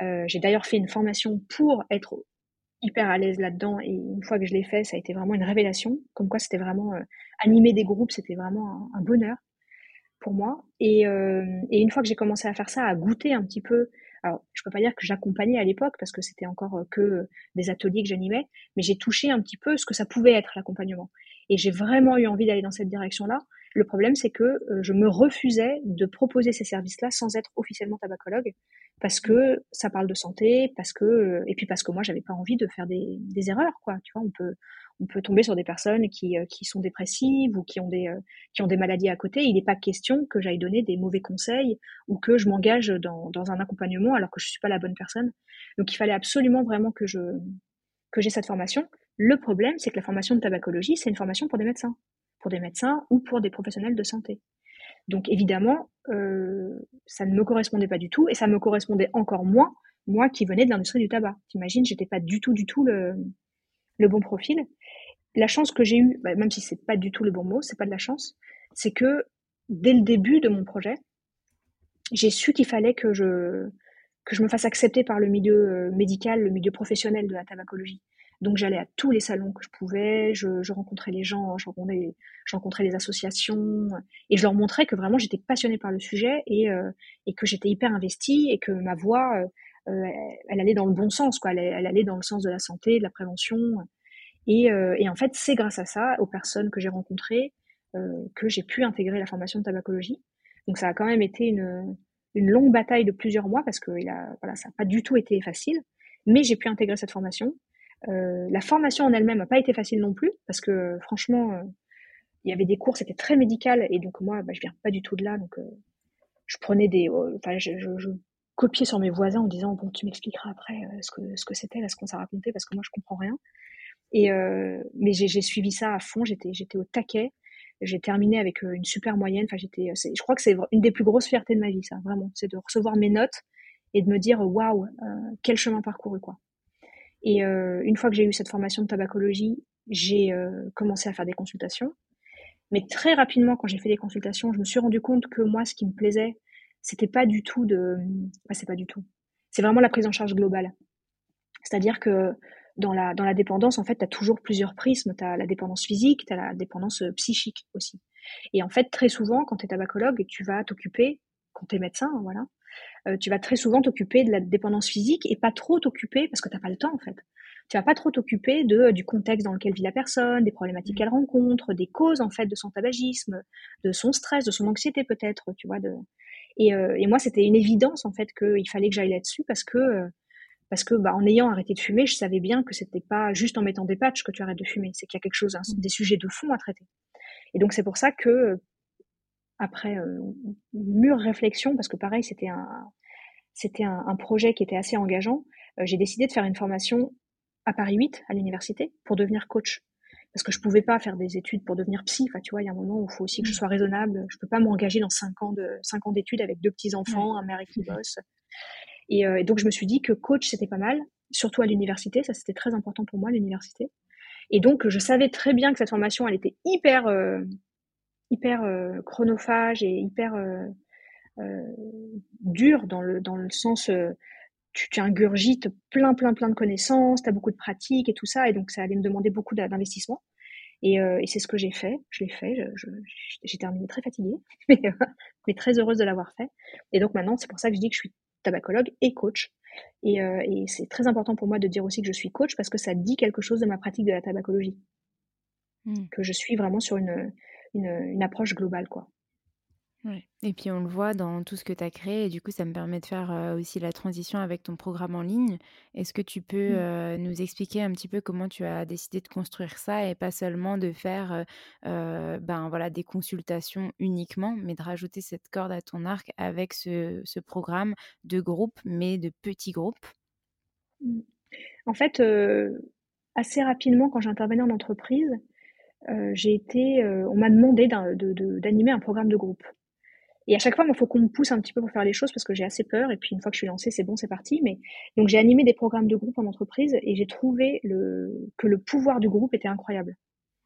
Euh, j'ai d'ailleurs fait une formation pour être hyper à l'aise là-dedans. Et une fois que je l'ai fait, ça a été vraiment une révélation. Comme quoi, c'était vraiment euh, animer des groupes, c'était vraiment un, bonheur pour moi. Et, euh, et, une fois que j'ai commencé à faire ça, à goûter un petit peu. Alors, je peux pas dire que j'accompagnais à l'époque parce que c'était encore que des ateliers que j'animais, mais j'ai touché un petit peu ce que ça pouvait être l'accompagnement. Et j'ai vraiment eu envie d'aller dans cette direction-là. Le problème, c'est que euh, je me refusais de proposer ces services-là sans être officiellement tabacologue, parce que ça parle de santé, parce que euh, et puis parce que moi, j'avais pas envie de faire des, erreurs, quoi. Tu vois, on peut on peut tomber sur des personnes qui, euh, qui sont dépressives ou qui ont des qui ont des maladies à côté. Il n'est pas question que j'aille donner des mauvais conseils ou que je m'engage dans, dans un accompagnement alors que je suis pas la bonne personne. Donc, il fallait absolument vraiment que je que j'ai cette formation. Le problème, c'est que la formation de tabacologie, c'est une formation pour des médecins pour des médecins ou pour des professionnels de santé. Donc évidemment, euh, ça ne me correspondait pas du tout et ça me correspondait encore moins moi qui venais de l'industrie du tabac. T'imagines, j'étais pas du tout, du tout le, le bon profil. La chance que j'ai eue, bah, même si c'est pas du tout le bon mot, c'est pas de la chance, c'est que dès le début de mon projet, j'ai su qu'il fallait que je que je me fasse accepter par le milieu euh, médical, le milieu professionnel de la tabacologie. Donc j'allais à tous les salons que je pouvais, je, rencontrais les gens, je rencontrais, je les associations, et je leur montrais que vraiment j'étais passionnée par le sujet et, euh, et que j'étais hyper investie et que ma voix, euh, elle allait dans le bon sens, quoi. Elle, elle, allait dans le sens de la santé, de la prévention. Et, et en fait, c'est grâce à ça, aux personnes que j'ai rencontrées, que j'ai pu intégrer la formation de tabacologie. Donc ça a quand même été une, une longue bataille de plusieurs mois parce que il a, voilà, ça n'a pas du tout été facile. Mais j'ai pu intégrer cette formation. Euh, la formation en elle-même n'a pas été facile non plus, parce que franchement, euh, il y avait des cours, c'était très médical, et donc moi, bah, je viens pas du tout de là, donc euh, je prenais des, enfin, je, je, copiais sur mes voisins en disant bon, tu m'expliqueras après ce que ce que c'était, ce qu'on s'est raconté, parce que moi je comprends rien. Et mais j'ai suivi ça à fond, j'étais j'étais au taquet. J'ai terminé avec une super moyenne. Enfin, j'étais, je crois que c'est une des plus grosses fiertés de ma vie, ça, vraiment. C'est de recevoir mes notes et de me dire waouh, quel chemin parcouru, quoi. Et euh, une fois que j'ai eu cette formation de tabacologie, j'ai euh, commencé à faire des consultations. Mais très rapidement, quand j'ai fait des consultations, je me suis rendu compte que moi, ce qui me plaisait, c'était pas du tout de, enfin, c'est pas du tout. C'est vraiment la prise en charge globale. C'est-à-dire que dans la, dans la dépendance, en fait, tu as toujours plusieurs prismes. Tu as la dépendance physique, tu as la dépendance euh, psychique aussi. Et en fait, très souvent, quand tu es tabacologue, tu vas t'occuper, quand tu es médecin, voilà, euh, tu vas très souvent t'occuper de la dépendance physique et pas trop t'occuper, parce que tu n'as pas le temps en fait, tu vas pas trop t'occuper de du contexte dans lequel vit la personne, des problématiques qu'elle rencontre, des causes en fait de son tabagisme, de son stress, de son anxiété peut-être, tu vois. De... Et, euh, et moi, c'était une évidence en fait qu'il fallait que j'aille là-dessus parce que euh, parce que bah, en ayant arrêté de fumer, je savais bien que c'était pas juste en mettant des patchs que tu arrêtes de fumer, c'est qu'il y a quelque chose, des sujets de fond à traiter. Et donc c'est pour ça que après une mûre réflexion, parce que pareil, c'était un, c'était un, projet qui était assez engageant, euh, j'ai décidé de faire une formation à Paris 8, à l'université, pour devenir coach. Parce que je pouvais pas faire des études pour devenir psy. Enfin, tu vois, il y a un moment où il faut aussi que je mmh. sois raisonnable. Je peux pas m'engager dans cinq ans de cinq ans d'études avec deux petits enfants, un mari qui bosse. Et, euh, et, donc je me suis dit que coach c'était pas mal, surtout à l'université. Ça c'était très important pour moi l'université. Et donc je savais très bien que cette formation elle était hyper euh, hyper euh, chronophage et hyper euh, euh, dur dans le, dans le sens tu, tu, ingurgites plein plein plein de connaissances, tu as beaucoup de pratiques et tout ça, et donc ça allait me demander beaucoup d'investissement. Et, c'est ce que j'ai fait, je l'ai fait, j'ai terminé très fatiguée, *laughs* mais très heureuse de l'avoir fait. Et donc maintenant, c'est pour ça que je dis que je suis tabacologue et coach. Et, et c'est très important pour moi de dire aussi que je suis coach parce que ça dit quelque chose de ma pratique de la tabacologie. Mmh. Que je suis vraiment sur une, une, approche globale, quoi. Et puis on le voit dans tout ce que tu as créé et du coup ça me permet de faire aussi la transition avec ton programme en ligne. Est-ce que tu peux mmh. nous expliquer un petit peu comment tu as décidé de construire ça et pas seulement de faire ben voilà des consultations uniquement, mais de rajouter cette corde à ton arc avec ce, ce programme de groupe, mais de petits groupes? Mmh. En fait, assez rapidement quand j'intervenais en entreprise, j'ai été, on m'a demandé d'animer un programme de groupe. Et à chaque fois, il faut qu'on me pousse un petit peu pour faire les choses parce que j'ai assez peur. Et puis une fois que je suis lancée, c'est bon, c'est parti. Mais donc j'ai animé des programmes de groupe en entreprise et j'ai trouvé le, que le pouvoir du groupe était incroyable.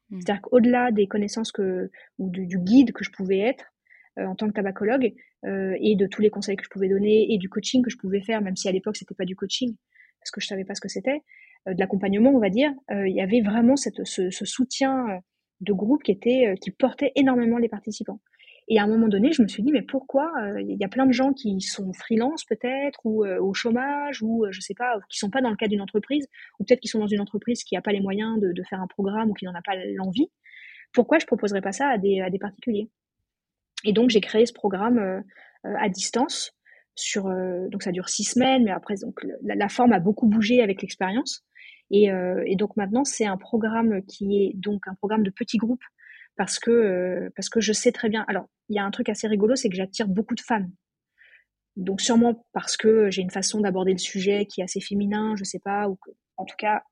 Mmh. C'est-à-dire qu'au-delà des connaissances que ou du, guide que je pouvais être euh, en tant que tabacologue euh, et de tous les conseils que je pouvais donner et du coaching que je pouvais faire, même si à l'époque c'était pas du coaching parce que je savais pas ce que c'était, euh, de l'accompagnement, on va dire, il y avait vraiment cette, ce, ce soutien de groupe qui était qui portait énormément les participants. Et à un moment donné, je me suis dit, mais pourquoi euh, Il y a plein de gens qui sont freelance peut-être, ou euh, au chômage, ou euh, je sais pas, qui sont pas dans le cadre d'une entreprise, ou peut-être qui sont dans une entreprise qui n'a pas les moyens de, faire un programme ou qui n'en a pas l'envie. Pourquoi je proposerais pas ça à des, à des particuliers? Et donc j'ai créé ce programme à distance. Sur, donc ça dure six semaines, mais après donc la, la forme a beaucoup bougé avec l'expérience. Et, et donc maintenant c'est un programme qui est donc un programme de petits groupes parce que euh, parce que je sais très bien. Alors, il y a un truc assez rigolo, c'est que j'attire beaucoup de femmes. Donc sûrement parce que j'ai une façon d'aborder le sujet qui est assez féminin, je sais pas, ou que, en tout cas,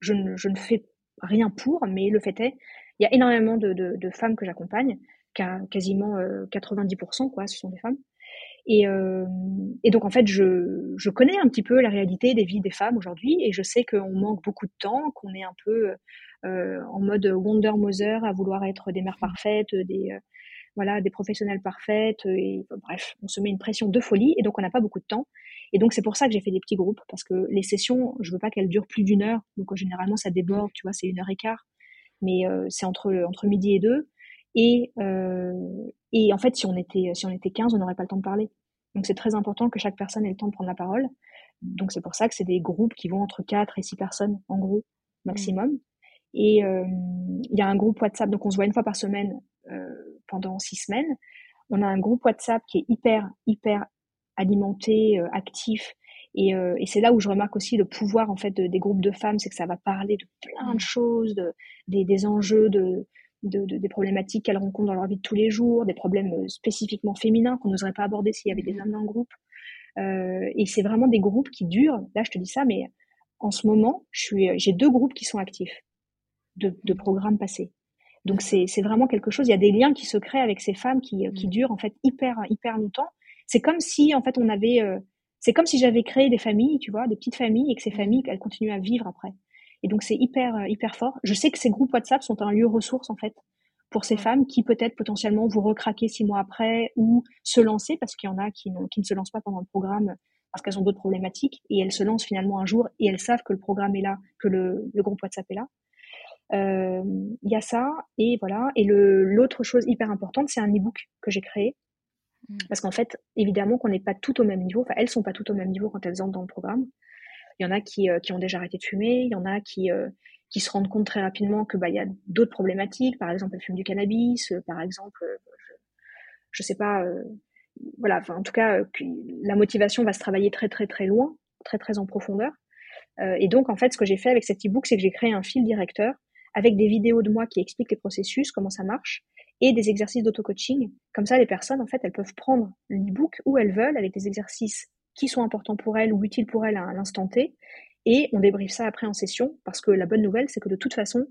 je ne, je ne fais rien pour, mais le fait est, il y a énormément de, de, de femmes que j'accompagne, quasiment 90%, euh, quoi, ce sont des femmes. Et, euh, et, donc en fait, je, je, connais un petit peu la réalité des vies des femmes aujourd'hui, et je sais qu'on manque beaucoup de temps, qu'on est un peu euh, en mode Wonder Mother à vouloir être des mères parfaites, des euh, voilà, des professionnels parfaites et bref, on se met une pression de folie et donc on n'a pas beaucoup de temps. Et donc c'est pour ça que j'ai fait des petits groupes parce que les sessions, je veux pas qu'elles durent plus d'une heure. Donc généralement ça déborde, tu vois, c'est une heure et quart, mais euh, c'est entre entre midi et deux. Et euh, et en fait si on était si on était 15, on n'aurait pas le temps de parler. Donc c'est très important que chaque personne ait le temps de prendre la parole. Donc c'est pour ça que c'est des groupes qui vont entre 4 et 6 personnes en gros maximum. Et euh, il y a un groupe WhatsApp, donc on se voit une fois par semaine euh, pendant six semaines. On a un groupe WhatsApp qui est hyper, hyper alimenté, euh, actif. Et, et c'est là où je remarque aussi le pouvoir en fait des groupes de femmes, c'est que ça va parler de plein de mmh. choses, de, des, des enjeux, de, de, de, des problématiques qu'elles rencontrent dans leur vie de tous les jours, des problèmes spécifiquement féminins qu'on n'oserait pas aborder s'il y avait des mmh. hommes dans le groupe. Euh, et c'est vraiment des groupes qui durent. Là, je te dis ça, mais en ce moment, je suis, j'ai deux groupes qui sont actifs de, de programmes passés. Donc c'est vraiment quelque chose. Il y a des liens qui se créent avec ces femmes qui, qui mmh. durent en fait hyper hyper longtemps. C'est comme si en fait on avait, euh, c'est comme si j'avais créé des familles, tu vois, des petites familles et que ces mmh. familles elles continuent à vivre après. Et donc c'est hyper euh, hyper fort. Je sais que ces groupes WhatsApp sont un lieu ressource en fait pour ces femmes qui peut-être potentiellement vous recraquer six mois après ou se lancer parce qu'il y en a qui, qui ne se lancent pas pendant le programme parce qu'elles ont d'autres problématiques et elles se lancent finalement un jour et elles savent que le programme est là, que le, le groupe WhatsApp est là. Euh, il y a ça et voilà. Et l'autre chose hyper importante, c'est un e-book que j'ai créé mmh. parce qu'en fait, évidemment qu'on n'est pas tout au même niveau. Enfin, elles sont pas toutes au même niveau quand elles entrent dans le programme. Il y en a qui, euh, qui ont déjà arrêté de fumer, il y en a qui, euh, qui se rendent compte très rapidement que bah il y a d'autres problématiques. Par exemple, elles fument du cannabis. par exemple, je, je sais pas. voilà. En tout cas, la motivation va se travailler très très très loin, très très en profondeur. et donc, en fait, ce que j'ai fait avec cet e-book, c'est que j'ai créé un fil directeur avec des vidéos de moi qui expliquent les processus, comment ça marche, et des exercices d'auto-coaching. Comme ça, les personnes, en fait, elles peuvent prendre l'e-book où elles veulent avec des exercices qui sont importants pour elles ou utiles pour elles à l'instant T. Et on débriefe ça après en session parce que la bonne nouvelle, c'est que de toute façon,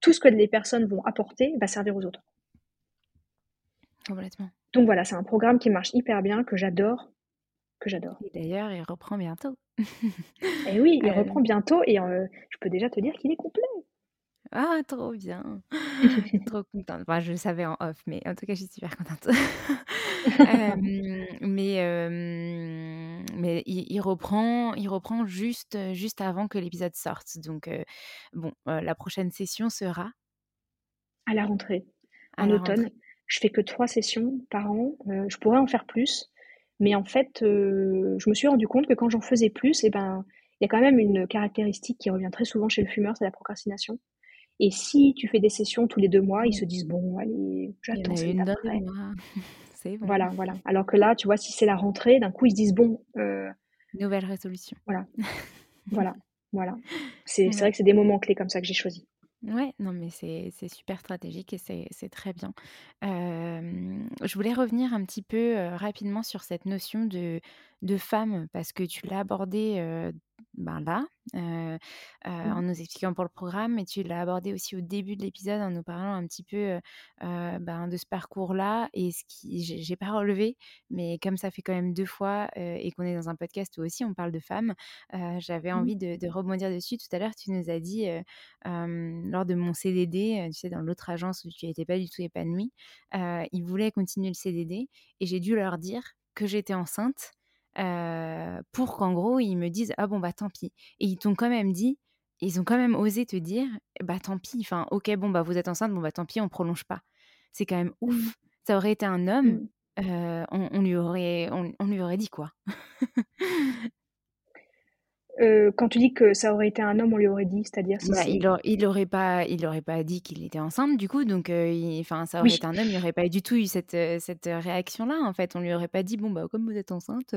tout ce que les personnes vont apporter va servir aux autres. Complètement. Donc voilà, c'est un programme qui marche hyper bien, que j'adore, que j'adore. Et d'ailleurs, il reprend bientôt. *laughs* et oui, il euh. reprend bientôt et euh, je peux déjà te dire qu'il est complet. Ah, trop bien. *laughs* Trop contente. Enfin, je le savais en off, mais en tout cas, je suis super contente. *laughs* mais mais il, reprend, il reprend juste, juste avant que l'épisode sorte. Donc, bon, la prochaine session sera? À la rentrée, en automne. Je fais que trois sessions par an. je pourrais en faire plus, mais en fait, je me suis rendu compte que quand j'en faisais plus, et eh ben, il y a quand même une caractéristique qui revient très souvent chez le fumeur, c'est la procrastination. Et si tu fais des sessions tous les deux mois, ils se disent bon, allez, j'attends *laughs* Voilà, voilà. Alors que là, tu vois, si c'est la rentrée, d'un coup, ils se disent bon. Nouvelle résolution. Voilà. *laughs* voilà. Voilà. C'est vrai que c'est des moments clés comme ça que j'ai choisi. Ouais, non, mais c'est super stratégique et c'est très bien. je voulais revenir un petit peu rapidement sur cette notion de, de femme, parce que tu l'as abordé ben là, mmh. en nous expliquant pour le programme, et tu l'as abordé aussi au début de l'épisode en nous parlant un petit peu ben, de ce parcours-là. Et ce qui, j'ai pas relevé, mais comme ça fait quand même deux fois et qu'on est dans un podcast où aussi on parle de femmes, j'avais mmh. envie de, de, rebondir dessus. Tout à l'heure, tu nous as dit lors de mon CDD, tu sais, dans l'autre agence où tu n'étais pas du tout épanouie, ils voulaient continuer le CDD et j'ai dû leur dire que j'étais enceinte pour qu'en gros, ils me disent Ah bon, bah tant pis. Et ils t'ont quand même dit, ils ont quand même osé te dire Bah tant pis, enfin, ok, bon, bah vous êtes enceinte, bon, bah tant pis, on prolonge pas. C'est quand même ouf. Mmh. Ça aurait été un homme, mmh. on, lui aurait, on lui aurait dit quoi? Euh, quand tu dis que ça aurait été un homme, on lui aurait dit, c'est-à-dire bah, il, il aurait pas, il aurait pas dit qu'il était enceinte du coup, donc euh, enfin ça aurait été un homme, il aurait pas du tout eu cette, euh, cette réaction-là en fait. On lui aurait pas dit bon bah comme vous êtes enceinte,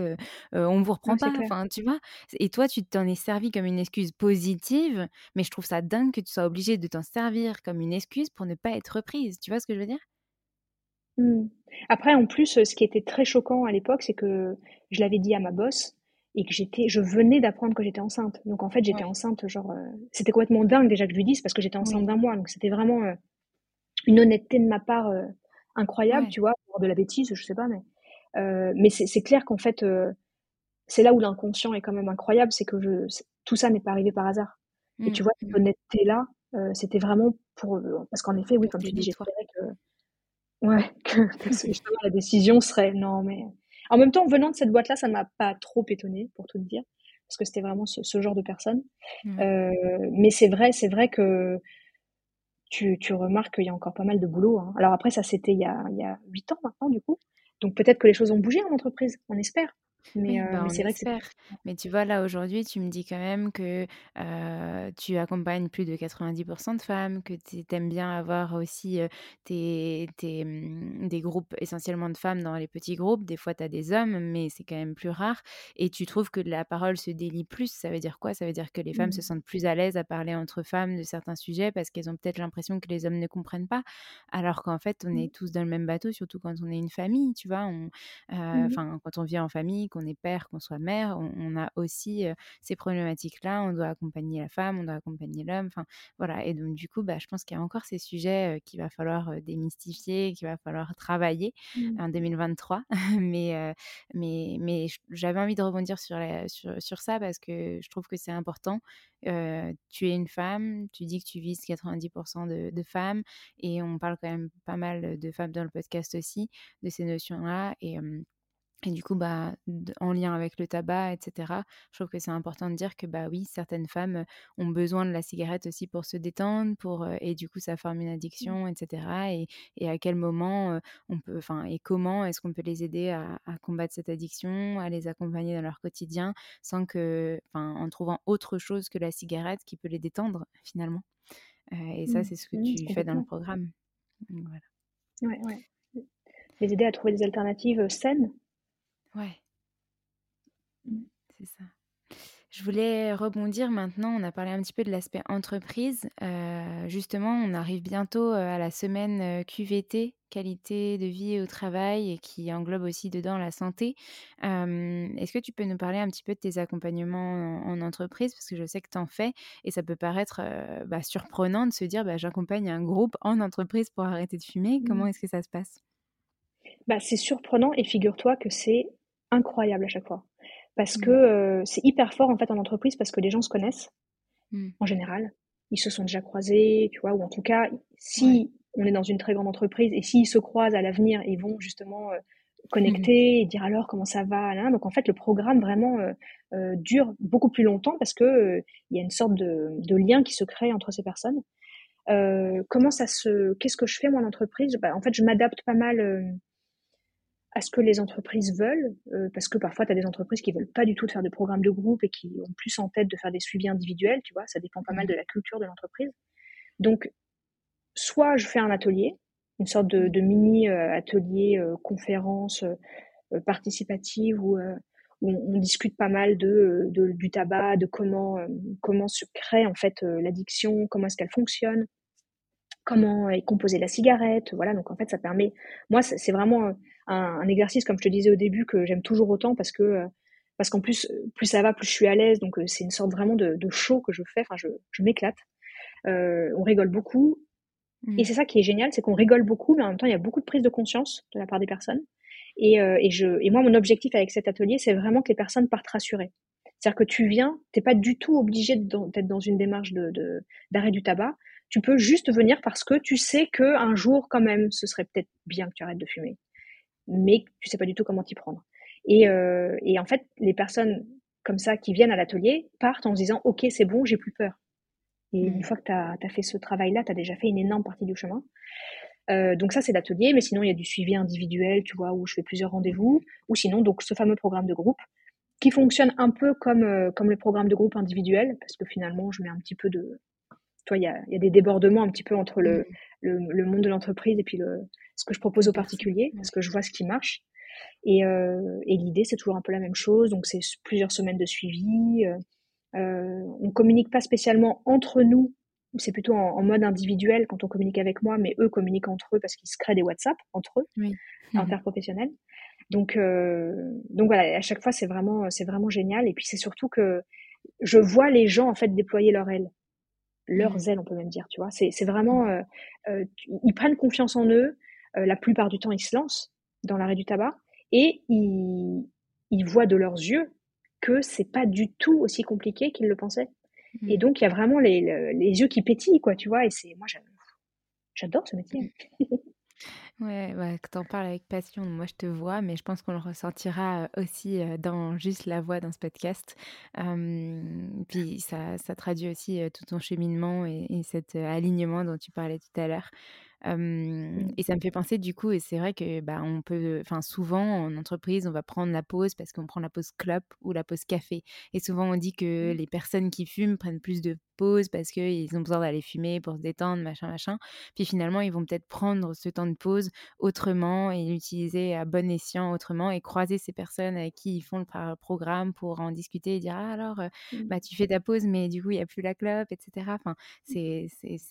on vous reprend pas, enfin tu vois. Et toi tu t'en es servi comme une excuse positive, mais je trouve ça dingue que tu sois obligé de t'en servir comme une excuse pour ne pas être reprise. Tu vois ce que je veux dire? Mmh. Après en plus, ce qui était très choquant à l'époque, c'est que je l'avais dit à ma boss et que j'étais, je venais d'apprendre que j'étais enceinte. Donc en fait, j'étais enceinte, genre, euh, c'était complètement dingue déjà que je lui dise parce que j'étais enceinte d'un mois. Donc c'était vraiment euh, une honnêteté de ma part euh, incroyable, tu vois, de la bêtise, je sais pas, mais mais c'est clair qu'en fait, c'est là où l'inconscient est quand même incroyable, c'est que je, tout ça n'est pas arrivé par hasard. Et tu mmh, vois, cette mmh. honnêteté là, c'était vraiment pour, parce qu'en effet, oui, comme tu dis, j'espérais que, ouais, *laughs* que, justement la décision serait, non mais en même temps, venant de cette boîte-là, ça ne m'a pas trop étonnée, pour tout dire, parce que c'était vraiment ce, genre de personne. Euh, mais c'est vrai, c'est vrai que tu, remarques qu'il y a encore pas mal de boulot. Hein. Alors après, ça c'était il y a huit ans maintenant, du coup. Donc peut-être que les choses ont bougé en entreprise, on espère. Mais, euh, bah, c'est vrai que Mais tu vois, là, aujourd'hui, tu me dis quand même que tu accompagnes plus de 90% de femmes, que tu aimes bien avoir aussi tes, mmh, des groupes essentiellement de femmes dans les petits groupes. Des fois, tu as des hommes, mais c'est quand même plus rare. Et tu trouves que la parole se délie plus. Ça veut dire quoi? Ça veut dire que les femmes se mmh. sentent plus à l'aise à parler entre femmes de certains sujets parce qu'elles ont peut-être l'impression que les hommes ne comprennent pas. Alors qu'en fait, on est mmh. tous dans le même bateau, surtout quand on est une famille, tu vois? Enfin, quand on vit en famille, qu'on est père, qu'on soit mère, on, a aussi ces problématiques-là. On doit accompagner la femme, on doit accompagner l'homme. Enfin, voilà. Et donc, du coup, bah, je pense qu'il y a encore ces sujets qu'il va falloir démystifier, qu'il va falloir travailler mmh. en 2023. *laughs* mais, mais, mais j'avais envie de rebondir sur, sur, sur, ça parce que je trouve que c'est important. tu es une femme, tu dis que tu vises 90% de, de, femmes et on parle quand même pas mal de femmes dans le podcast aussi, de ces notions-là. Et, et du coup, bah, en lien avec le tabac, etc., je trouve que c'est important de dire que bah oui, certaines femmes ont besoin de la cigarette aussi pour se détendre, pour et du coup ça forme une mmh. addiction, etc. Et, à quel moment on peut, enfin, et comment est-ce qu'on peut les aider à, combattre cette addiction, à les accompagner dans leur quotidien, sans que, enfin, en trouvant autre chose que la cigarette qui peut les détendre finalement. et ça, mmh. c'est ce que mmh, tu fais dans le programme. voilà. Ouais, ouais. Les aider à trouver des alternatives saines Ouais. Mmh. C'est ça. Je voulais rebondir maintenant, on a parlé un petit peu de l'aspect entreprise. Euh, justement, on arrive bientôt euh, à la semaine euh, QVT, qualité de vie au travail, et qui englobe aussi dedans la santé. Est-ce que tu peux nous parler un petit peu de tes accompagnements en, entreprise? Parce que je sais que tu en fais, et ça peut paraître bah, surprenant de se dire bah, j'accompagne un groupe en entreprise pour arrêter de fumer. Comment mmh. est-ce que ça se passe? Bah, C'est surprenant, et figure-toi que c'est incroyable à chaque fois. Parce mmh. que euh, c'est hyper fort en fait en entreprise parce que les gens se connaissent mmh. en général. Ils se sont déjà croisés, tu vois, ou en tout cas, si on est dans une très grande entreprise et s'ils se croisent à l'avenir, ils vont justement euh, connecter mmh. et dire alors comment ça va. Là. Donc en fait, le programme vraiment euh, dure beaucoup plus longtemps parce que il y a une sorte de, de, lien qui se crée entre ces personnes. comment ça se, qu'est-ce que je fais moi en entreprise? Bah, En fait, je m'adapte pas mal à ce que les entreprises veulent, euh, parce que parfois tu as des entreprises qui veulent pas du tout de faire de programmes de groupe et qui ont plus en tête de faire des suivis individuels, tu vois, ça dépend pas mal mmh. de la culture de l'entreprise. Donc, soit je fais un atelier, une sorte de, de mini atelier conférence participative où, où on, discute pas mal de, de, du tabac, de comment comment se crée en fait l'addiction, comment est-ce qu'elle fonctionne, comment est composée la cigarette, voilà. Donc en fait, ça permet. Moi, c'est vraiment un, un, exercice, comme je te disais au début, que j'aime toujours autant parce que parce qu'en plus, plus ça va, plus je suis à l'aise. Donc c'est une sorte vraiment de, de show que je fais. Enfin, je, je m'éclate. Euh, on rigole beaucoup. Et mmh. c'est ça qui est génial, c'est qu'on rigole beaucoup, mais en même temps, il y a beaucoup de prise de conscience de la part des personnes. Et, euh, et, je, et moi, mon objectif avec cet atelier, c'est vraiment que les personnes partent rassurées. C'est-à-dire que tu viens, t'es pas du tout obligé d'être dans une démarche de d'arrêt du tabac. Tu peux juste venir parce que tu sais que un jour, quand même, ce serait peut-être bien que tu arrêtes de fumer, mais tu sais pas du tout comment t'y prendre. Et, euh, et en fait, les personnes comme ça qui viennent à l'atelier partent en se disant, ok, c'est bon, j'ai plus peur. Et une mmh. fois que tu as, fait ce travail-là, tu as déjà fait une énorme partie du chemin. Euh, donc ça, c'est l'atelier, mais sinon, il y a du suivi individuel, tu vois, où je fais plusieurs rendez-vous, ou sinon, donc ce fameux programme de groupe, qui fonctionne un peu comme, euh, comme le programme de groupe individuel, parce que finalement, je mets un petit peu de... Toi, il y a, y a, des débordements un petit peu entre le, mmh. le, le monde de l'entreprise et puis le, ce que je propose aux particuliers, parce que je vois ce qui marche. Et, euh, et l'idée, c'est toujours un peu la même chose, donc c'est plusieurs semaines de suivi, euh, euh, on communique pas spécialement entre nous, c'est plutôt en, mode individuel quand on communique avec moi, mais eux communiquent entre eux parce qu'ils se créent des WhatsApp entre eux, oui. interprofessionnels. Donc, euh, donc voilà, à chaque fois c'est vraiment, c'est vraiment génial. Et puis c'est surtout que je vois les gens en fait déployer leur aile, leurs mmh. ailes, on peut même dire, tu vois. C'est, c'est vraiment, euh, euh, ils prennent confiance en eux. Euh, la plupart du temps, ils se lancent dans l'arrêt du tabac et ils, ils voient de leurs yeux que c'est pas du tout aussi compliqué qu'ils le pensaient. Mmh. Et donc, il y a vraiment les, les, yeux qui pétillent, quoi, tu vois. Et c'est, moi, j'adore ce métier. *laughs* Ouais, ouais, que t'en parles avec passion. Moi, je te vois, mais je pense qu'on le ressentira aussi dans juste la voix dans ce podcast. puis ça, ça traduit aussi tout ton cheminement et, et cet alignement dont tu parlais tout à l'heure. Et ça me fait penser du coup, et c'est vrai que bah, on peut, enfin souvent en entreprise, on va prendre la pause parce qu'on prend la pause clope ou la pause café. Et souvent on dit que mmh. les personnes qui fument prennent plus de pause parce qu'ils ont besoin d'aller fumer pour se détendre, machin, machin. Puis finalement, ils vont peut-être prendre ce temps de pause autrement et l'utiliser à bon escient autrement et croiser ces personnes avec qui ils font le programme pour en discuter et dire ah, alors, mmh. bah, tu fais ta pause, mais du coup, il n'y a plus la clope, etc. Enfin, c'est,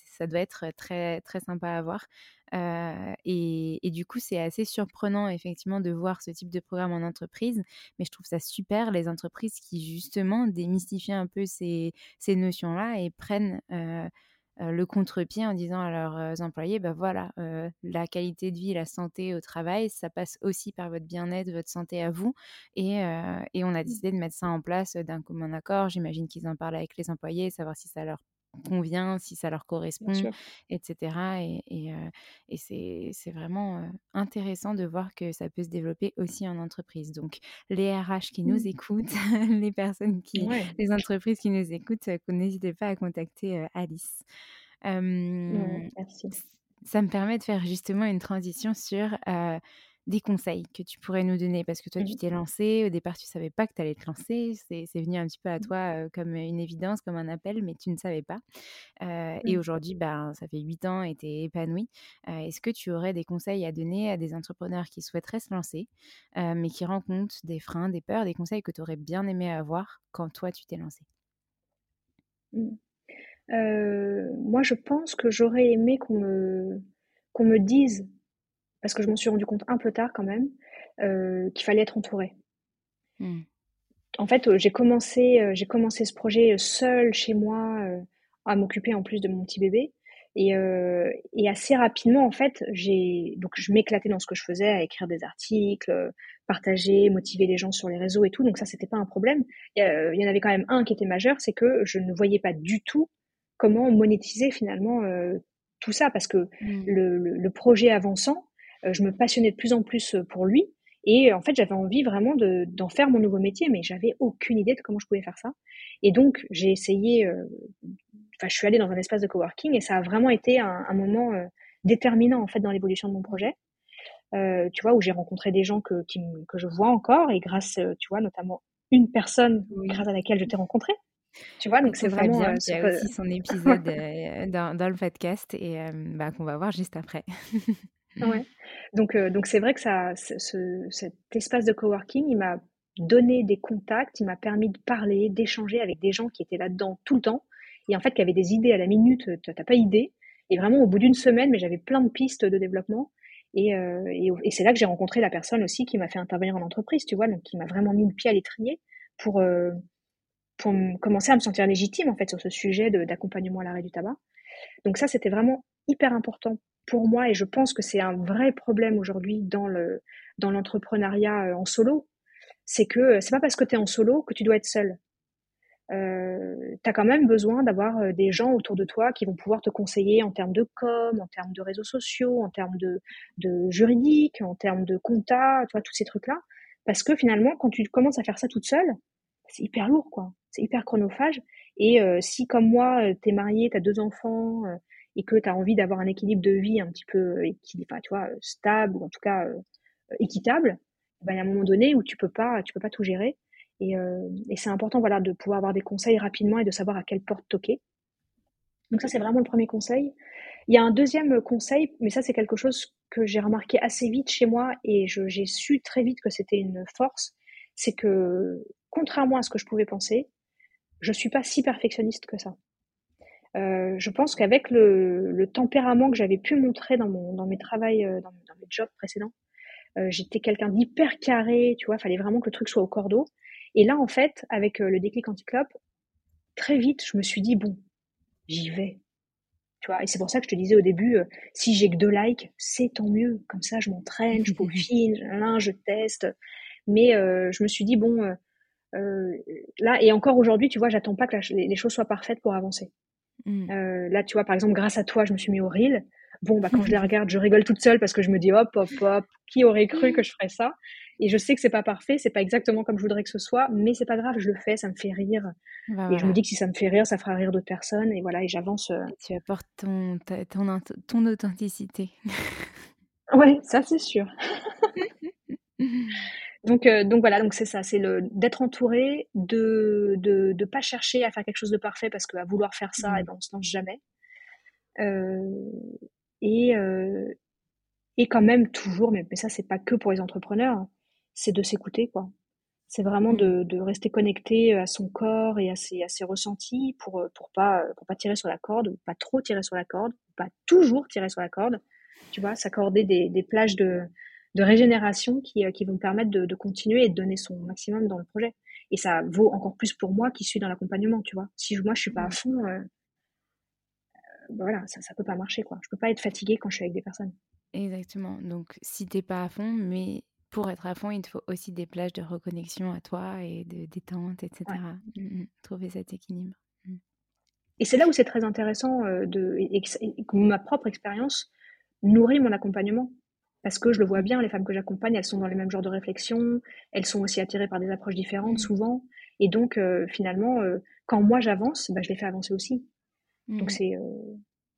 ça doit être très, très sympa à voir. Et, et, du coup, c'est assez surprenant effectivement de voir ce type de programme en entreprise, mais je trouve ça super les entreprises qui justement démystifient un peu ces, ces notions-là et prennent le contre-pied en disant à leurs employés, bah voilà, la qualité de vie, la santé au travail, ça passe aussi par votre bien-être, votre santé à vous. Et, et on a mmh. décidé de mettre ça en place d'un commun accord. J'imagine qu'ils en parlent avec les employés, savoir si ça leur convient, si ça leur correspond, etc. Et, et, c'est vraiment intéressant de voir que ça peut se développer aussi en entreprise. Donc, les RH qui nous mmh. écoutent, *laughs* les personnes qui, les entreprises qui nous écoutent, n'hésitez pas à contacter Alice. merci. Ça me permet de faire justement une transition sur des conseils que tu pourrais nous donner? Parce que toi, tu mmh. t'es lancé, au départ, tu savais pas que tu allais te lancer, c'est venu un petit peu à mmh. toi comme une évidence, comme un appel, mais tu ne savais pas. Et mmh. aujourd'hui, ben, ça fait huit ans et tu es épanoui. Est-ce que tu aurais des conseils à donner à des entrepreneurs qui souhaiteraient se lancer, mais qui rencontrent des freins, des peurs, des conseils que tu aurais bien aimé avoir quand toi, tu t'es lancé Moi, je pense que j'aurais aimé qu'on me, qu'on me dise parce que je m'en suis rendu compte un peu tard quand même, euh, qu'il fallait être entouré. Hmm. En fait, euh, j'ai commencé, euh, j'ai commencé ce projet seul chez moi, à m'occuper en plus de mon petit bébé. Et, et assez rapidement, en fait, j'ai donc je m'éclatais dans ce que je faisais, à écrire des articles, partager, motiver les gens sur les réseaux et tout. Donc ça, c'était pas un problème. Il y, y, en avait quand même un qui était majeur, c'est que je ne voyais pas du tout comment monétiser finalement tout ça, parce que hmm. le, le, le, projet avançant, je me passionnais de plus en plus euh, pour lui. Et en fait, j'avais envie vraiment d'en faire mon nouveau métier, mais j'avais aucune idée de comment je pouvais faire ça. Et donc, j'ai essayé, euh, enfin, je suis allée dans un espace de coworking et ça a vraiment été un, moment déterminant, en fait, dans l'évolution de mon projet. tu vois, où j'ai rencontré des gens que, que je vois encore et grâce, tu vois, notamment une personne grâce à laquelle je t'ai rencontré. Tu vois, donc c'est vraiment. Bien, il y a aussi son épisode *laughs* dans, dans, le podcast et bah, qu'on va voir juste après. *laughs* ouais. Donc, donc c'est vrai que ça, ce, cet espace de coworking, il m'a donné des contacts, il m'a permis de parler, d'échanger avec des gens qui étaient là-dedans tout le temps et en fait qui avaient des idées à la minute. T'as pas idée. Et vraiment au bout d'une semaine, mais j'avais plein de pistes de développement. Et, euh, et c'est là que j'ai rencontré la personne aussi qui m'a fait intervenir en entreprise, tu vois, donc qui m'a vraiment mis le pied à l'étrier pour, euh, pour commencer à me sentir légitime en fait sur ce sujet d'accompagnement à l'arrêt du tabac. Donc ça, c'était vraiment hyper important pour moi et je pense que c'est un vrai problème aujourd'hui dans le dans l'entrepreneuriat euh, en solo. C'est que c'est pas parce que tu es en solo que tu dois être seul euh, tu as quand même besoin d'avoir euh, des gens autour de toi qui vont pouvoir te conseiller en termes de com, en termes de réseaux sociaux, en termes de, de juridique, en termes de compta, tu vois, tous ces trucs-là. Parce que finalement, quand tu commences à faire ça toute seule, c'est hyper lourd, quoi. C'est hyper chronophage. Et euh, si, comme moi, euh, tu es marié, tu as deux enfants et que tu as envie d'avoir un équilibre de vie un petit peu équilibré, tu vois, stable ou en tout cas équitable, ben, il y a un moment donné où tu peux pas, tu peux pas tout gérer. Et, euh, et c'est important voilà, de pouvoir avoir des conseils rapidement et de savoir à quelle porte toquer. Donc ça, c'est vraiment le premier conseil. Il y a un deuxième conseil, mais ça, c'est quelque chose que j'ai remarqué assez vite chez moi et j'ai su très vite que c'était une force. C'est que, contrairement à ce que je pouvais penser, je suis pas si perfectionniste que ça. Euh, je pense qu'avec le, le, tempérament que j'avais pu montrer dans, mon, dans mes travails, euh, dans, dans mes jobs précédents, euh, j'étais quelqu'un d'hyper carré, tu vois, fallait vraiment que le truc soit au cordeau. Et là, en fait, avec euh, le déclic anti-clope, très vite, je me suis dit, bon, j'y vais. Tu vois, et c'est pour ça que je te disais au début, euh, si j'ai que deux likes, c'est tant mieux. Comme ça, je m'entraîne, je *laughs* peaufine, je teste. Mais euh, je me suis dit, bon, là, et encore aujourd'hui, tu vois, j'attends pas que les, choses soient parfaites pour avancer. Mmh. là, tu vois, par exemple, grâce à toi, je me suis mis au reel. Bon, bah, quand je les regarde, je rigole toute seule parce que je me dis, hop, hop, hop, qui aurait cru que je ferais ça? Et je sais que c'est pas parfait, c'est pas exactement comme je voudrais que ce soit, mais c'est pas grave, je le fais, ça me fait rire. Bah, et je me dis que si ça me fait rire, ça fera rire d'autres personnes. Et voilà, et j'avance. Euh. Tu apportes ton, ton, ton authenticité. ouais, ça c'est sûr. *laughs* donc, euh, donc voilà, donc c'est ça, c'est le d'être entouré, de, de de pas chercher à faire quelque chose de parfait parce qu'à vouloir faire ça, et mmh. ben on se lance jamais. Euh, et et quand même toujours, mais, mais ça c'est pas que pour les entrepreneurs, c'est de s'écouter, quoi. C'est vraiment mmh. de, de, rester connecté à son corps et à ses, à ses ressentis pour, euh, pour pas, euh, pour pas tirer sur la corde, ou pas trop tirer sur la corde, ou pas toujours tirer sur la corde. Tu vois, s'accorder des, des plages de, de régénération qui, euh, qui vont permettre de, de continuer et de donner son maximum dans le projet. Et ça vaut encore plus pour moi qui suis dans l'accompagnement, tu vois. Si moi je suis pas à fond, euh, voilà, ça, ça peut pas marcher, quoi. Je peux pas être fatiguée quand je suis avec des personnes. Exactement. Donc, si t'es pas à fond, mais pour être à fond, il te faut aussi des plages de reconnexion à toi et de détente, etc. Mmh, mmh. Trouver cet équilibre. Mmh. Et c'est là où c'est très intéressant euh, de, et, que ma propre expérience nourrit mon accompagnement. Parce que je le vois bien, les femmes que j'accompagne, elles sont dans les mêmes genres de réflexion, elles sont aussi attirées par des approches différentes souvent. Et donc, euh, finalement, euh, quand moi j'avance, bah, je les fais avancer aussi. Donc, c'est.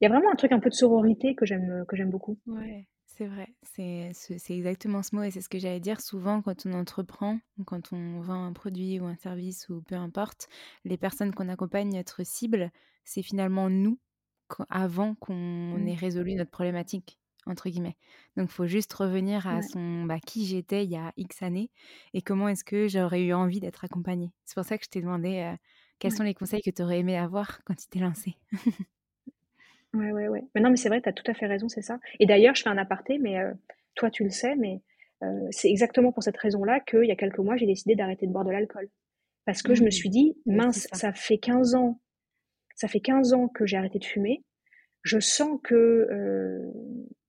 Il y a vraiment un truc un peu de sororité que j'aime beaucoup. Ouais. C'est vrai, c'est exactement ce mot et c'est ce que j'allais dire souvent quand on entreprend, quand on vend un produit ou un service ou peu importe, les personnes qu'on accompagne, notre cible, c'est finalement nous avant qu'on mmh. ait résolu notre problématique entre guillemets. Donc, il faut juste revenir à son bah, qui j'étais il y a X années et comment est-ce que j'aurais eu envie d'être accompagnée. C'est pour ça que je t'ai demandé euh, quels sont les conseils que tu aurais aimé avoir quand tu t'es lancée? Ouais, ouais, ouais. Mais non, mais c'est vrai, tu as tout à fait raison, c'est ça. Et d'ailleurs, je fais un aparté, mais euh, toi, tu le sais, mais euh, c'est exactement pour cette raison-là qu'il y a quelques mois, j'ai décidé d'arrêter de boire de l'alcool. Parce que je me mmh. suis dit, mince, ça. fait 15 ans, ça fait 15 ans que j'ai arrêté de fumer. Je sens que euh,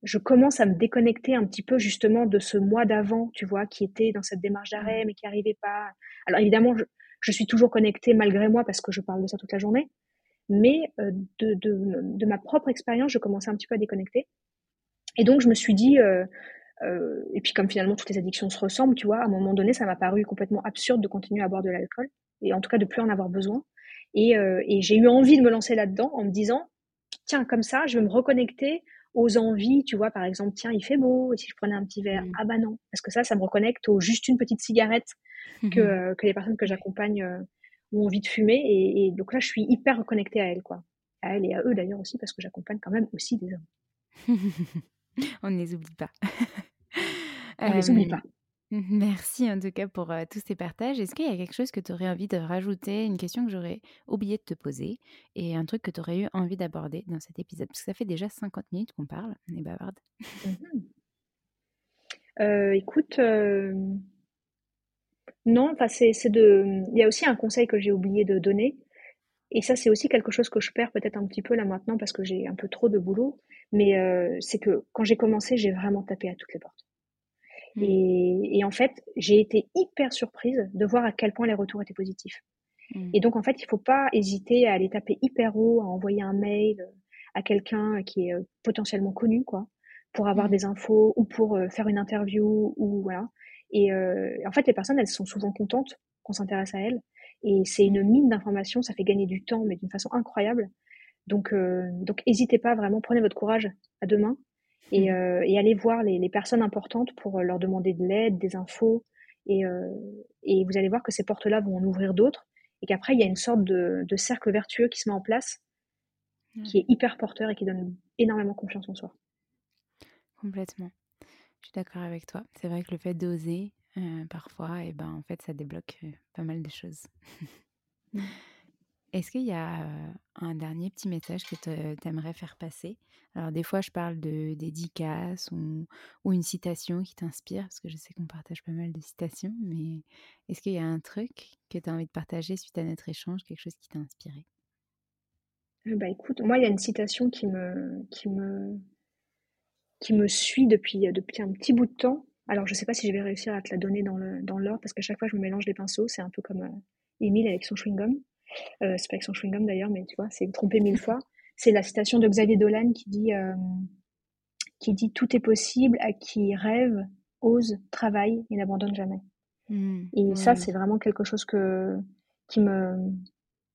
je commence à me déconnecter un petit peu justement de ce mois d'avant, tu vois, qui était dans cette démarche d'arrêt, mais qui n'arrivait pas. Alors évidemment, je, je suis toujours connectée malgré moi parce que je parle de ça toute la journée mais euh, de, de, de, ma propre expérience, je commençais un petit peu à déconnecter. Et donc, je me suis dit, euh, euh, et puis comme finalement toutes les addictions se ressemblent, tu vois, à un moment donné, ça m'a paru complètement absurde de continuer à boire de l'alcool, et en tout cas de plus en avoir besoin. Et, euh, et j'ai eu envie de me lancer là-dedans en me disant, tiens, comme ça, je vais me reconnecter aux envies, tu vois, par exemple, tiens, il fait beau, et si je prenais un petit verre, mmh. ah bah non, parce que ça, ça me reconnecte au juste une petite cigarette que, mmh que les personnes que j'accompagne ont envie de fumer. Et, donc là, je suis hyper reconnectée à elles, quoi. À elles et à eux d'ailleurs aussi, parce que j'accompagne quand même aussi des hommes. *laughs* On ne les oublie pas. On ne les oublie pas. *laughs* Merci en tout cas pour tous ces partages. Est-ce qu'il y a quelque chose que tu aurais envie de rajouter, une question que j'aurais oublié de te poser et un truc que tu aurais eu envie d'aborder dans cet épisode? Parce que ça fait déjà 50 minutes qu'on parle, on est bavarde. Mmh écoute, non, c'est de. Il y a aussi un conseil que j'ai oublié de donner. Et ça, c'est aussi quelque chose que je perds peut-être un petit peu là maintenant parce que j'ai un peu trop de boulot. Mais c'est que quand j'ai commencé, j'ai vraiment tapé à toutes les portes. Mmh. Et, en fait, j'ai été hyper surprise de voir à quel point les retours étaient positifs. Mmh. Et donc, en fait, il ne faut pas hésiter à aller taper hyper haut, à envoyer un mail à quelqu'un qui est euh, potentiellement connu, quoi, pour avoir mmh. des infos ou pour euh, faire une interview ou voilà. Et euh, en fait, les personnes, elles sont souvent contentes qu'on s'intéresse à elles. Et c'est une mine d'informations, ça fait gagner du temps, mais d'une façon incroyable. Donc, donc, n'hésitez pas vraiment, prenez votre courage à deux mains et, mmh. euh, et aller voir les, les, personnes importantes pour euh, leur demander de l'aide, des infos. Et, euh, et, vous allez voir que ces portes-là vont en ouvrir d'autres et qu'après, il y a une sorte de, de, cercle vertueux qui se met en place, qui est hyper porteur et qui donne énormément confiance en soi. Complètement. Je suis d'accord avec toi. C'est vrai que le fait d'oser, euh, parfois, et eh ben, en fait, ça débloque pas mal de choses. *laughs* Est-ce qu'il y a un dernier petit message que tu aimerais faire passer? Alors des fois, je parle de dédicace ou, une citation qui t'inspire, parce que je sais qu'on partage pas mal de citations, mais est-ce qu'il y a un truc que tu as envie de partager suite à notre échange, quelque chose qui t'a inspiré? Bah écoute, moi il y a une citation qui me, suit depuis, un petit bout de temps. Alors je sais pas si je vais réussir à te la donner dans l'ordre, dans parce qu'à chaque fois je me mélange les pinceaux, c'est un peu comme Émile avec son chewing-gum. Euh, c'est pas avec son chewing-gum d'ailleurs, mais tu vois, c'est trompé mille fois. C'est la citation de Xavier Dolan qui dit, euh, qui dit Tout est possible à qui rêve, ose, travaille et n'abandonne jamais. Mmh. et ça, c'est vraiment quelque chose que, qui me.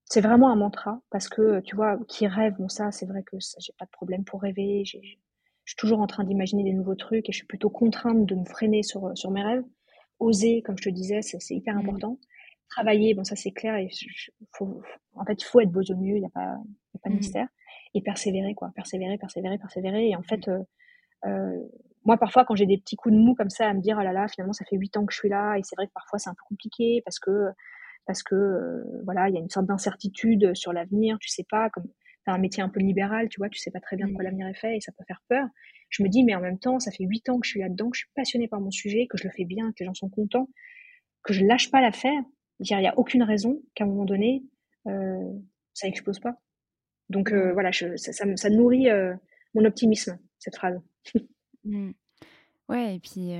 C'est vraiment un mantra parce que, tu vois, qui rêve, bon, ça, c'est vrai que j'ai pas de problème pour rêver. je suis toujours en train d'imaginer des nouveaux trucs et je suis plutôt contrainte de me freiner sur, sur mes rêves. Oser, comme je te disais, c'est hyper mmh. Travailler, bon ça c'est clair, et faut, en fait il faut être beau au mieux, il n'y a pas, y a pas de mmh. mystère, et persévérer quoi, persévérer, persévérer, persévérer, et en fait euh, euh, moi parfois quand j'ai des petits coups de mou comme ça à me dire oh là là finalement ça fait huit ans que je suis là, et c'est vrai que parfois c'est un peu compliqué parce que parce que euh, voilà il y a une sorte d'incertitude sur l'avenir, tu sais pas comme t'as un métier un peu libéral, tu vois, tu sais pas très bien de quoi mmh. l'avenir est fait et ça peut faire peur. Je me dis, mais en même temps, ça fait huit ans que je suis là-dedans, que je suis passionnée par mon sujet, que je le fais bien, que les gens sont contents, que je lâche pas l'affaire il n'y a aucune raison qu'à un moment donné, euh, ça n'explose pas. Donc euh, voilà, ça, ça, nourrit euh, mon optimisme, cette phrase. Mmh. Ouais, et puis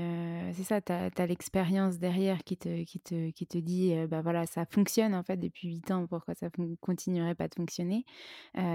c'est ça, tu as, l'expérience derrière qui te, qui te, qui te dit, bah voilà, ça fonctionne en fait depuis 8 ans, pourquoi ça ne continuerait pas de fonctionner?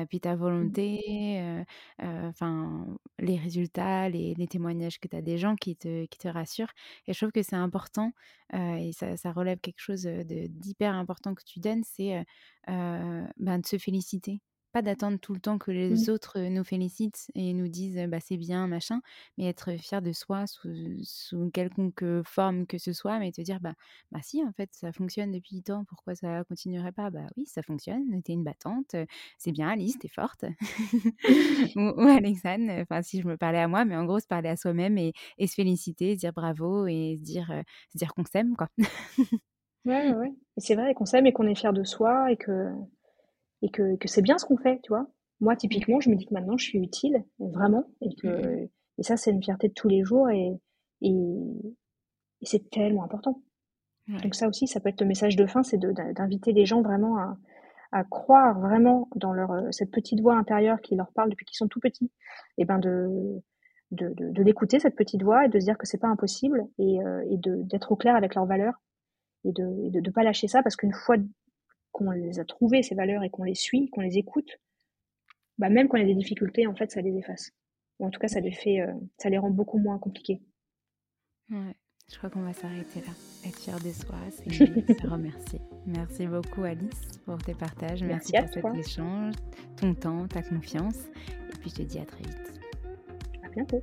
Puis ta mmh. volonté, enfin, les résultats, les, les témoignages que tu as des gens qui te, qui te rassurent. Et je trouve que c'est important, et ça, ça, relève quelque chose d'hyper important que tu donnes, c'est ben, de se féliciter pas d'attendre tout le temps que les mmh. autres nous félicitent et nous disent bah c'est bien machin mais être fier de soi sous, sous, quelconque forme que ce soit mais te dire bah bah si en fait ça fonctionne depuis tant pourquoi ça continuerait pas? Bah oui ça fonctionne t'es une battante c'est bien Alice t'es forte *laughs* ou, Alexandre enfin si je me parlais à moi mais en gros se parler à soi-même et, et, se féliciter se dire bravo et se dire se dire qu'on s'aime quoi. Ouais ouais c'est vrai qu'on s'aime et qu'on est fier de soi et que et que, que c'est bien ce qu'on fait, tu vois. Moi, typiquement, je me dis que maintenant, je suis utile, vraiment, et que mmh et ça, c'est une fierté de tous les jours, et, et, c'est tellement important. Donc ça aussi, ça peut être le message de fin, c'est d'inviter les gens vraiment à, à, croire vraiment dans leur cette petite voix intérieure qui leur parle depuis qu'ils sont tout petits, et ben de de, de, de l'écouter cette petite voix et de se dire que c'est pas impossible et, euh, et d'être au clair avec leurs valeurs et de ne de, pas lâcher ça parce qu'une fois qu'on les a trouvées, ces valeurs, et qu'on les suit, qu'on les écoute, bah même quand il y a des difficultés, en fait, ça les efface. Ou en tout cas, ça les fait, euh, ça les rend beaucoup moins compliqués. Ouais, je crois qu'on va s'arrêter là. Être fier de soi, c'est *laughs* se remercier. Merci beaucoup, Alice, pour tes partages. Merci, Merci pour cet échange, ton temps, ta confiance. Et puis, je te dis à très vite. À bientôt.